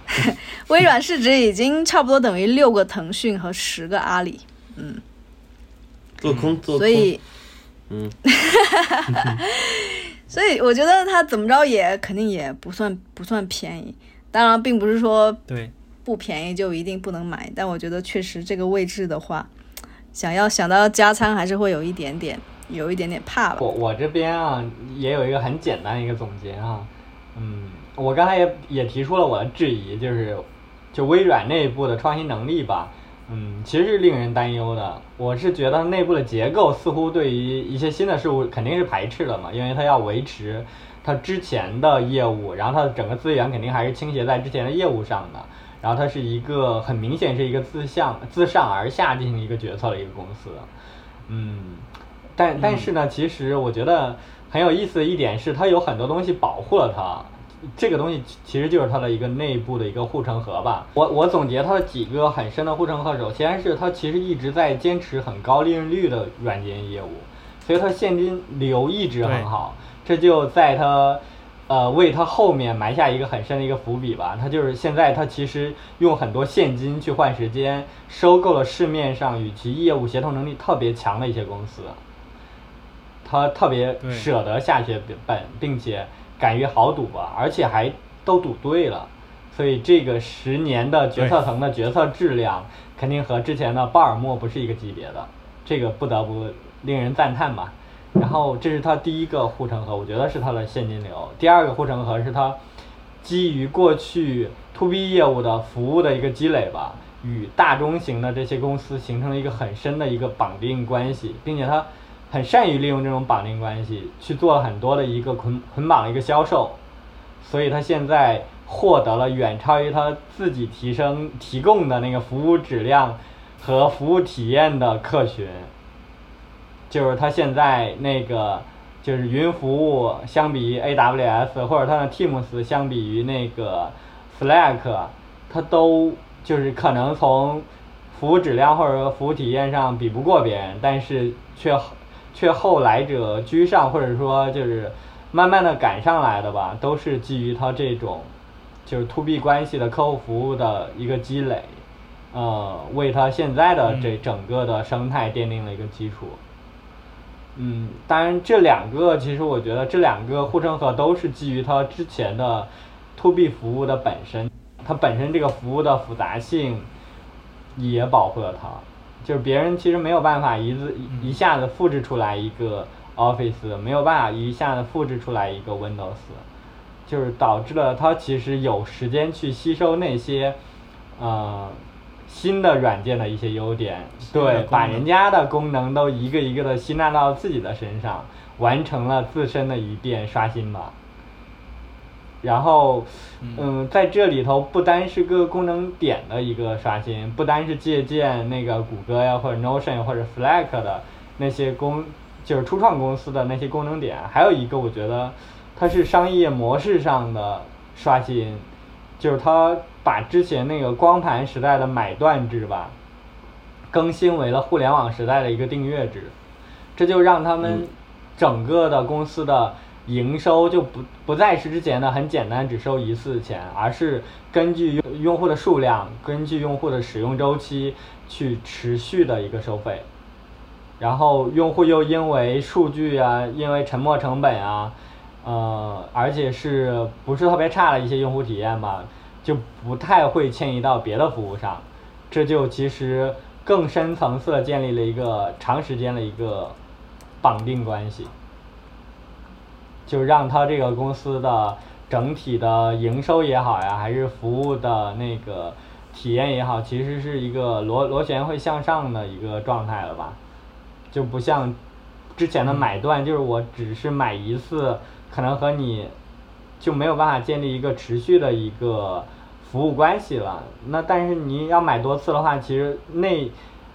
微软市值已经差不多等于六个腾讯和十个阿里，嗯，做空做空，所以嗯，所以我觉得它怎么着也肯定也不算不算便宜。当然，并不是说对，不便宜就一定不能买，但我觉得确实这个位置的话，想要想到加仓还是会有一点点有一点点怕吧。我我这边啊也有一个很简单的一个总结啊，嗯，我刚才也也提出了我的质疑，就是就微软内部的创新能力吧，嗯，其实是令人担忧的。我是觉得内部的结构似乎对于一些新的事物肯定是排斥的嘛，因为它要维持它之前的业务，然后它的整个资源肯定还是倾斜在之前的业务上的。然后它是一个很明显是一个自向自上而下进行一个决策的一个公司，嗯，但但是呢，其实我觉得很有意思的一点是，它有很多东西保护了它。这个东西其其实就是它的一个内部的一个护城河吧。我我总结它的几个很深的护城河，首先是它其实一直在坚持很高利润率的软件业务，所以它现金流一直很好，这就在它呃为它后面埋下一个很深的一个伏笔吧。它就是现在它其实用很多现金去换时间，收购了市面上与其业务协同能力特别强的一些公司，它特别舍得下血本，并且敢于豪赌啊，而且还都赌对了，所以这个十年的决策层的决策质量肯定和之前的鲍尔默不是一个级别的，这个不得不令人赞叹吧。然后这是它第一个护城河，我觉得是它的现金流。第二个护城河是它基于过去 to B 业务的服务的一个积累吧，与大中型的这些公司形成了一个很深的一个绑定关系，并且它很善于利用这种绑定关系去做了很多的一个捆捆绑的一个销售，所以他现在获得了远超于他自己提升提供的那个服务质量和服务体验的客群。就是他现在那个就是云服务相比于 AWS 或者它的 Teams 相比于那个 Slack，它都就是可能从服务质量或者说服务体验上比不过别人，但是却却后来者居上，或者说就是慢慢的赶上来的吧，都是基于它这种就是 to B 关系的客户服务的一个积累，呃，为它现在的这整个的生态奠定了一个基础。嗯，当然这两个其实我觉得这两个护城河都是基于它之前的 to B 服务的本身，它本身这个服务的复杂性也保护了它，就是别人其实没有办法一次一一下子复制出来一个 Office，没有办法一下子复制出来一个 Windows，就是导致了它其实有时间去吸收那些呃新的软件的一些优点，对，把人家的功能都一个一个的吸纳到自己的身上，完成了自身的一遍刷新吧。然后，嗯，在这里头不单是个功能点的一个刷新，不单是借鉴那个谷歌呀或者 Notion 或者 Slack 的那些公，就是初创公司的那些功能点，还有一个我觉得它是商业模式上的刷新，就是它把之前那个光盘时代的买断制吧，更新为了互联网时代的一个订阅制，这就让他们整个的公司的营收就不不再是之前的很简单只收一次钱，而是根据用户的数量，根据用户的使用周期去持续的一个收费。然后用户又因为数据啊，因为沉没成本啊，呃，而且是不是特别差的一些用户体验吧，就不太会迁移到别的服务上，这就其实更深层次的建立了一个长时间的一个绑定关系，就让它这个公司的整体的营收也好呀，还是服务的那个体验也好，其实是一个螺螺旋会向上的一个状态了吧。就不像之前的买断，就是我只是买一次，可能和你就没有办法建立一个持续的一个服务关系了。那但是你要买多次的话，其实内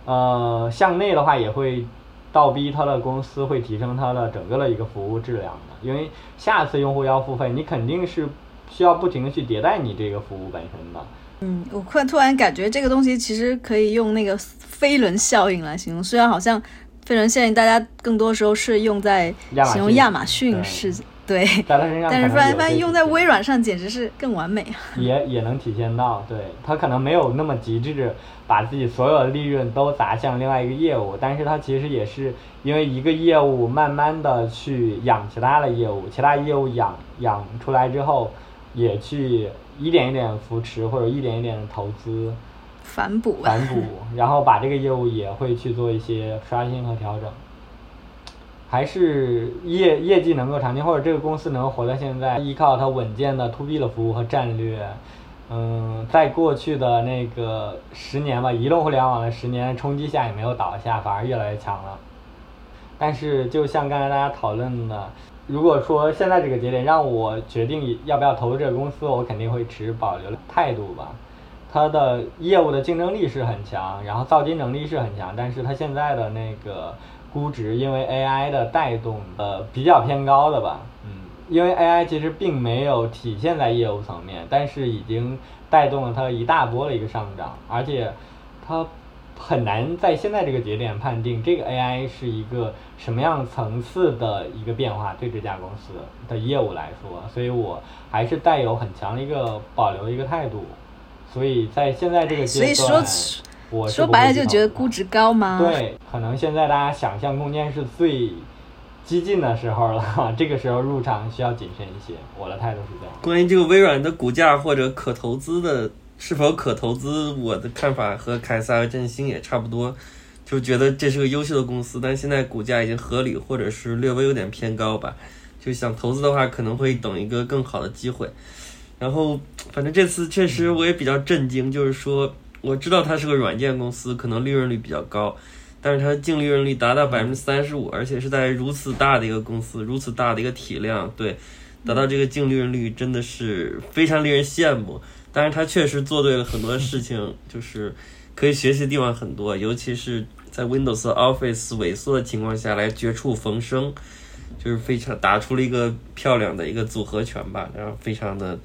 呃向内的话也会倒逼他的公司会提升它的整个的一个服务质量，因为下次用户要付费，你肯定是需要不停的去迭代你这个服务本身的。嗯，我突然突然感觉这个东西其实可以用那个飞轮效应来形容，虽然好像飞轮效应大家更多时候是用在形容亚马逊对。是对，在他身上但是能有这发现发现用在微软上简直是更完美啊。也也能体现到，对他可能没有那么极致，把自己所有的利润都砸向另外一个业务，但是他其实也是因为一个业务慢慢的去养其他的业务，其他业务养养出来之后，也去一点一点扶持或者一点一点的投资反哺，反哺，然后把这个业务也会去做一些刷新和调整。还是业业绩能够长期，或者这个公司能够活到现在，依靠它稳健的 to B 的服务和战略，嗯，在过去的那个十年吧，移动互联网的十年冲击下也没有倒下，反而越来越强了。但是就像刚才大家讨论的，如果说现在这个节点让我决定要不要投入这个公司，我肯定会持保留态度吧。它的业务的竞争力是很强，然后造金能力是很强，但是它现在的那个估值因为 AI 的带动，呃，比较偏高的吧。嗯，因为 AI 其实并没有体现在业务层面，但是已经带动了它一大波的一个上涨，而且它很难在现在这个节点判定这个 AI 是一个什么样层次的一个变化对这家公司的业务来说，所以我还是带有很强的一个保留的一个态度。所以在现在这个阶所以段，说我说白了就觉得估值高吗？，对，可能现在大家想象空间是最激进的时候了，这个时候入场需要谨慎一些。我的态度是这样。关于这个微软的股价或者可投资的是否可投资，我的看法和凯撒和振兴也差不多，就觉得这是个优秀的公司，但现在股价已经合理，或者是略微有点偏高吧。就想投资的话，可能会等一个更好的机会。然后，反正这次确实我也比较震惊，就是说我知道它是个软件公司，可能利润率比较高，但是它的净利润率达到百分之三十五，而且是在如此大的一个公司，如此大的一个体量，对，达到这个净利润率真的是非常令人羡慕。但是它确实做对了很多事情，就是可以学习的地方很多，尤其是在 Windows Office 萎缩的情况下来绝处逢生，就是非常打出了一个漂亮的一个组合拳吧，然后非常的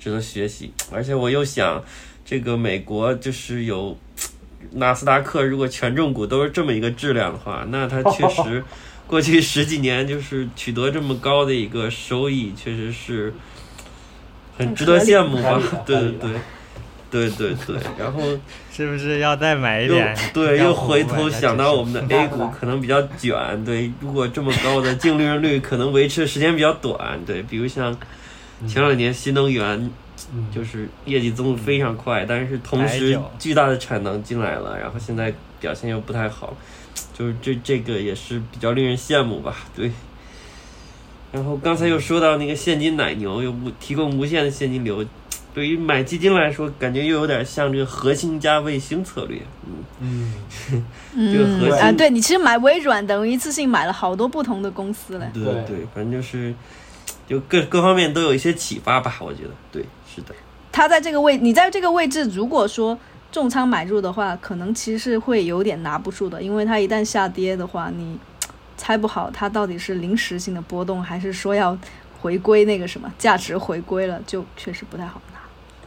值得学习。而且我又想，这个美国就是有 纳斯达克，如果权重股都是这么一个质量的话，那它确实过去十几年就是取得这么高的一个收益，确实是很值得羡慕吧？对对对。对对对，然后 是不是要再买一点？对，又回头想到我们的 A 股可能比较卷，对，如果这么高的净利润率可能维持的时间比较短，对，比如像前两年新能源嗯，就是业绩增速非常快，但是同时巨大的产能进来了，然后现在表现又不太好，就是这这个也是比较令人羡慕吧，对。然后刚才又说到那个现金奶牛，又无提供无限的现金流，对于买基金来说，感觉又有点像这个核心加卫星策略，嗯，嗯，这个核心嗯啊，对你其实买微软等于一次性买了好多不同的公司嘞。对对对，反正就是就各各方面都有一些启发吧，我觉得，对，是的，它在这个位，你在这个位置，如果说重仓买入的话，可能其实是会有点拿不住的，因为它一旦下跌的话，你 猜不好它到底是临时性的波动，还是说要回归那个什么价值回归了，就确实不太好拿。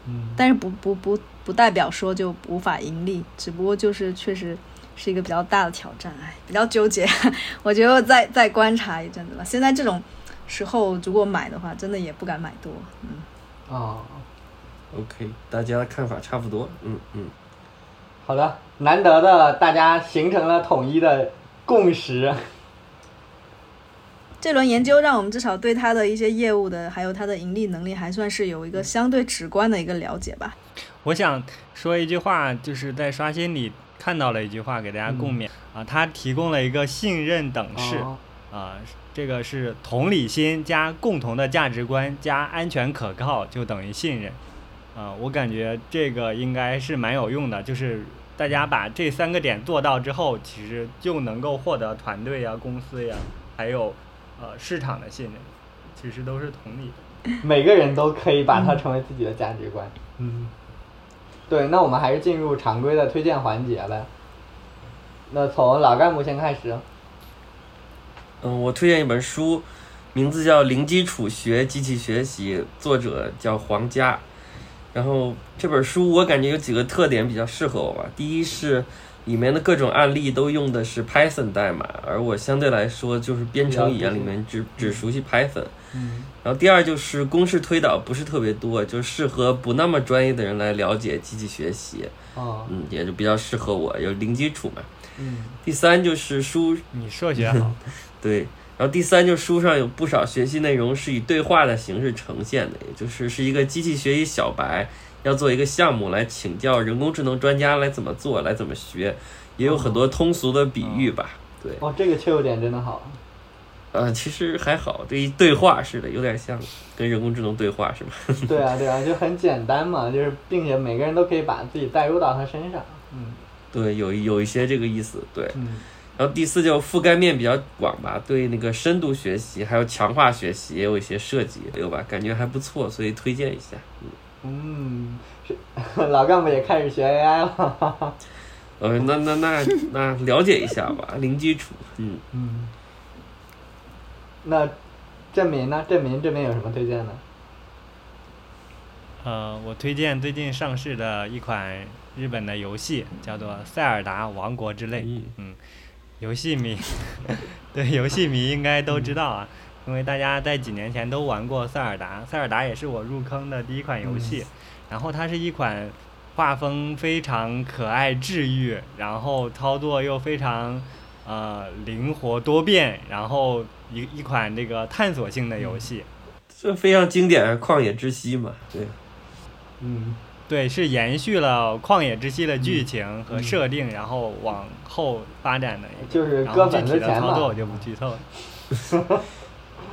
嗯，但是不不不不代表说就无法盈利，只不过就是确实是一个比较大的挑战，哎，比较纠结。我觉得再再观察一阵子吧。现在这种时候，如果买的话，真的也不敢买多。嗯，啊、OK，大家的看法差不多，嗯嗯。好的，难得的大家形成了统一的共识。这轮研究让我们至少对它的一些业务的，还有它的盈利能力，还算是有一个相对直观的一个了解吧。我想说一句话，就是在刷新里看到了一句话，给大家共勉、啊，它提供了一个信任等式哦啊，这个是同理心加共同的价值观加安全可靠就等于信任啊，我感觉这个应该是蛮有用的，就是大家把这三个点做到之后，其实就能够获得团队呀、公司呀，还有呃市场的信任，其实都是同理的。每个人都可以把它成为自己的价值观。嗯，对，那我们还是进入常规的推荐环节呗。那从老干部先开始。嗯，我推荐一本书，名字叫《零基础学机器学习》，作者叫黄佳。然后这本书我感觉有几个特点比较适合我吧。第一是里面的各种案例都用的是 Python 代码，而我相对来说就是编程语言里面只只熟悉 Python。嗯然后第二就是公式推导不是特别多，就适合不那么专业的人来了解机器学习。哦嗯，也就比较适合我，有零基础嘛。嗯第三就是书你设计好，对，然后第三就是书上有不少学习内容是以对话的形式呈现的，也就是是一个机器学习小白要做一个项目来请教人工智能专家来怎么做，来怎么学，也有很多通俗的比喻吧。对，哦，这个切入点真的好。呃，其实还好，对于对话似的，有点像跟人工智能对话是吧？对啊对啊，就很简单嘛，就是并且每个人都可以把自己带入到他身上。嗯对，有有一些这个意思。对，嗯然后第四就覆盖面比较广吧，对那个深度学习还有强化学习也有一些涉及，对吧？感觉还不错，所以推荐一下。嗯，是老干部也开始学 AI 了。呃，那那那那了解一下吧，零基础。嗯，嗯，那证明呢？证明这边有什么推荐呢？呃，我推荐最近上市的一款日本的游戏，叫做《塞尔达王国之泪》。嗯，游戏迷，对游戏迷应该都知道啊，因为大家在几年前都玩过塞尔达，塞尔达也是我入坑的第一款游戏。然后它是一款画风非常可爱治愈，然后操作又非常呃灵活多变，然后一一款这个探索性的游戏。这非常经典，《旷野之息》嘛。对，嗯对，是延续了《旷野之息》的剧情和设定，然后往后发展的。就是割粉之体的操作我就不剧透了。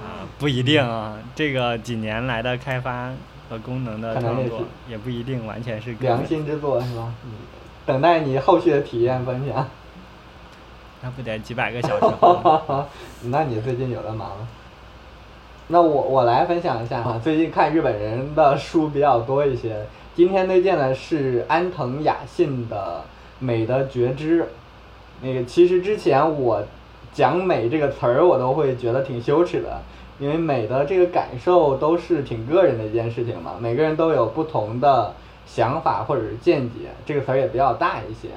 啊，不一定啊，这个几年来的开发和功能的可能也创作也不一定完全是良心之作是吧？嗯，等待你后续的体验分享。那不得几百个小时吗？那你最近有的忙了。那我我来分享一下啊，最近看日本人的书比较多一些。今天推荐的是安藤雅信的《美的觉知》。那个其实之前我讲“美”这个词儿，我都会觉得挺羞耻的，因为美的这个感受都是挺个人的一件事情嘛，每个人都有不同的想法或者是见解，这个词儿也比较大一些。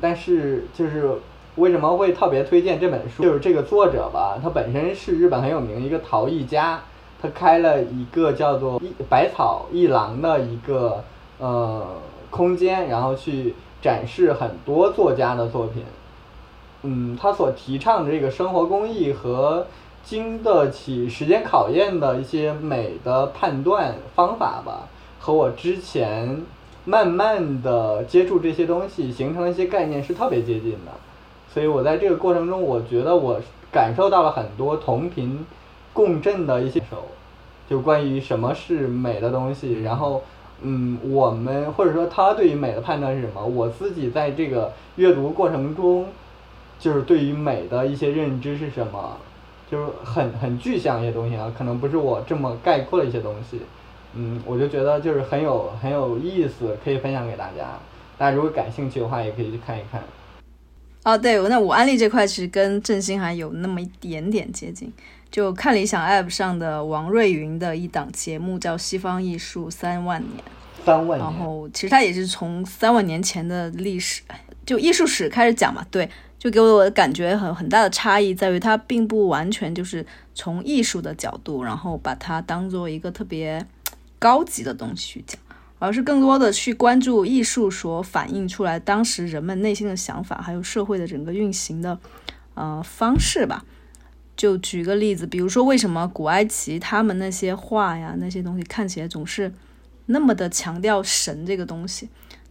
但是就是为什么会特别推荐这本书？就是这个作者吧，他本身是日本很有名一个陶艺家，他开了一个叫做一百草一郎的一个呃空间，然后去展示很多作家的作品。嗯，他所提倡的这个生活工艺和经得起时间考验的一些美的判断方法吧，和我之前慢慢的接触这些东西形成的一些概念是特别接近的，所以我在这个过程中，我觉得我感受到了很多同频共振的一些手，就关于什么是美的东西，然后。嗯，我们或者说他对于美的判断是什么？我自己在这个阅读过程中，就是对于美的一些认知是什么，就是很很具象一些东西啊，可能不是我这么概括的一些东西。嗯，我就觉得就是很有很有意思，可以分享给大家。大家如果感兴趣的话，也可以去看一看。哦，对，那我安利这块其实跟振兴还有那么一点点接近。就看理想 App 上的王瑞云的一档节目叫《西方艺术三万年》，三万年，然后其实他也是从三万年前的历史，就艺术史开始讲嘛。对，就给我的感觉很很大的差异在于，它并不完全就是从艺术的角度，然后把它当做一个特别高级的东西去讲，而是更多的去关注艺术所反映出来当时人们内心的想法，还有社会的整个运行的呃方式吧。就举个例子，比如说为什么古埃及他们那些画呀那些东西看起来总是那么的强调神这个东西？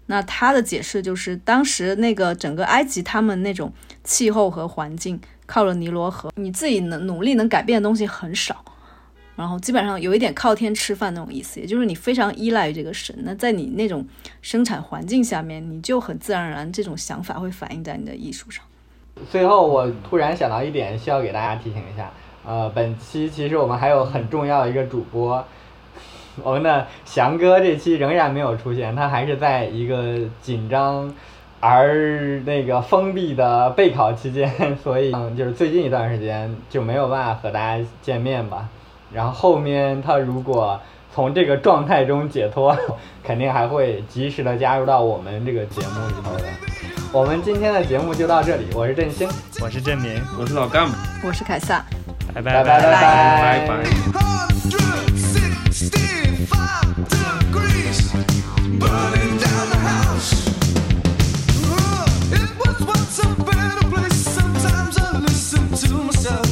那他的解释就是，当时那个整个埃及他们那种气候和环境，靠了尼罗河，你自己能努力能改变的东西很少，然后基本上有一点靠天吃饭那种意思，也就是你非常依赖于这个神。那在你那种生产环境下面，你就很自然而然这种想法会反映在你的艺术上。最后，我突然想到一点，需要给大家提醒一下。呃，本期其实我们还有很重要的一个主播，我们的翔哥这期仍然没有出现，他还是在一个紧张而那个封闭的备考期间，所以嗯，就是最近一段时间就没有办法和大家见面吧。然后后面他如果从这个状态中解脱，肯定还会及时的加入到我们这个节目里头的。我们今天的节目就到这里，我是振兴，我是振明，我是老干。部，我是凯撒，拜拜。拜拜。拜拜。burning down the house. It was once upon a time i listen to myself.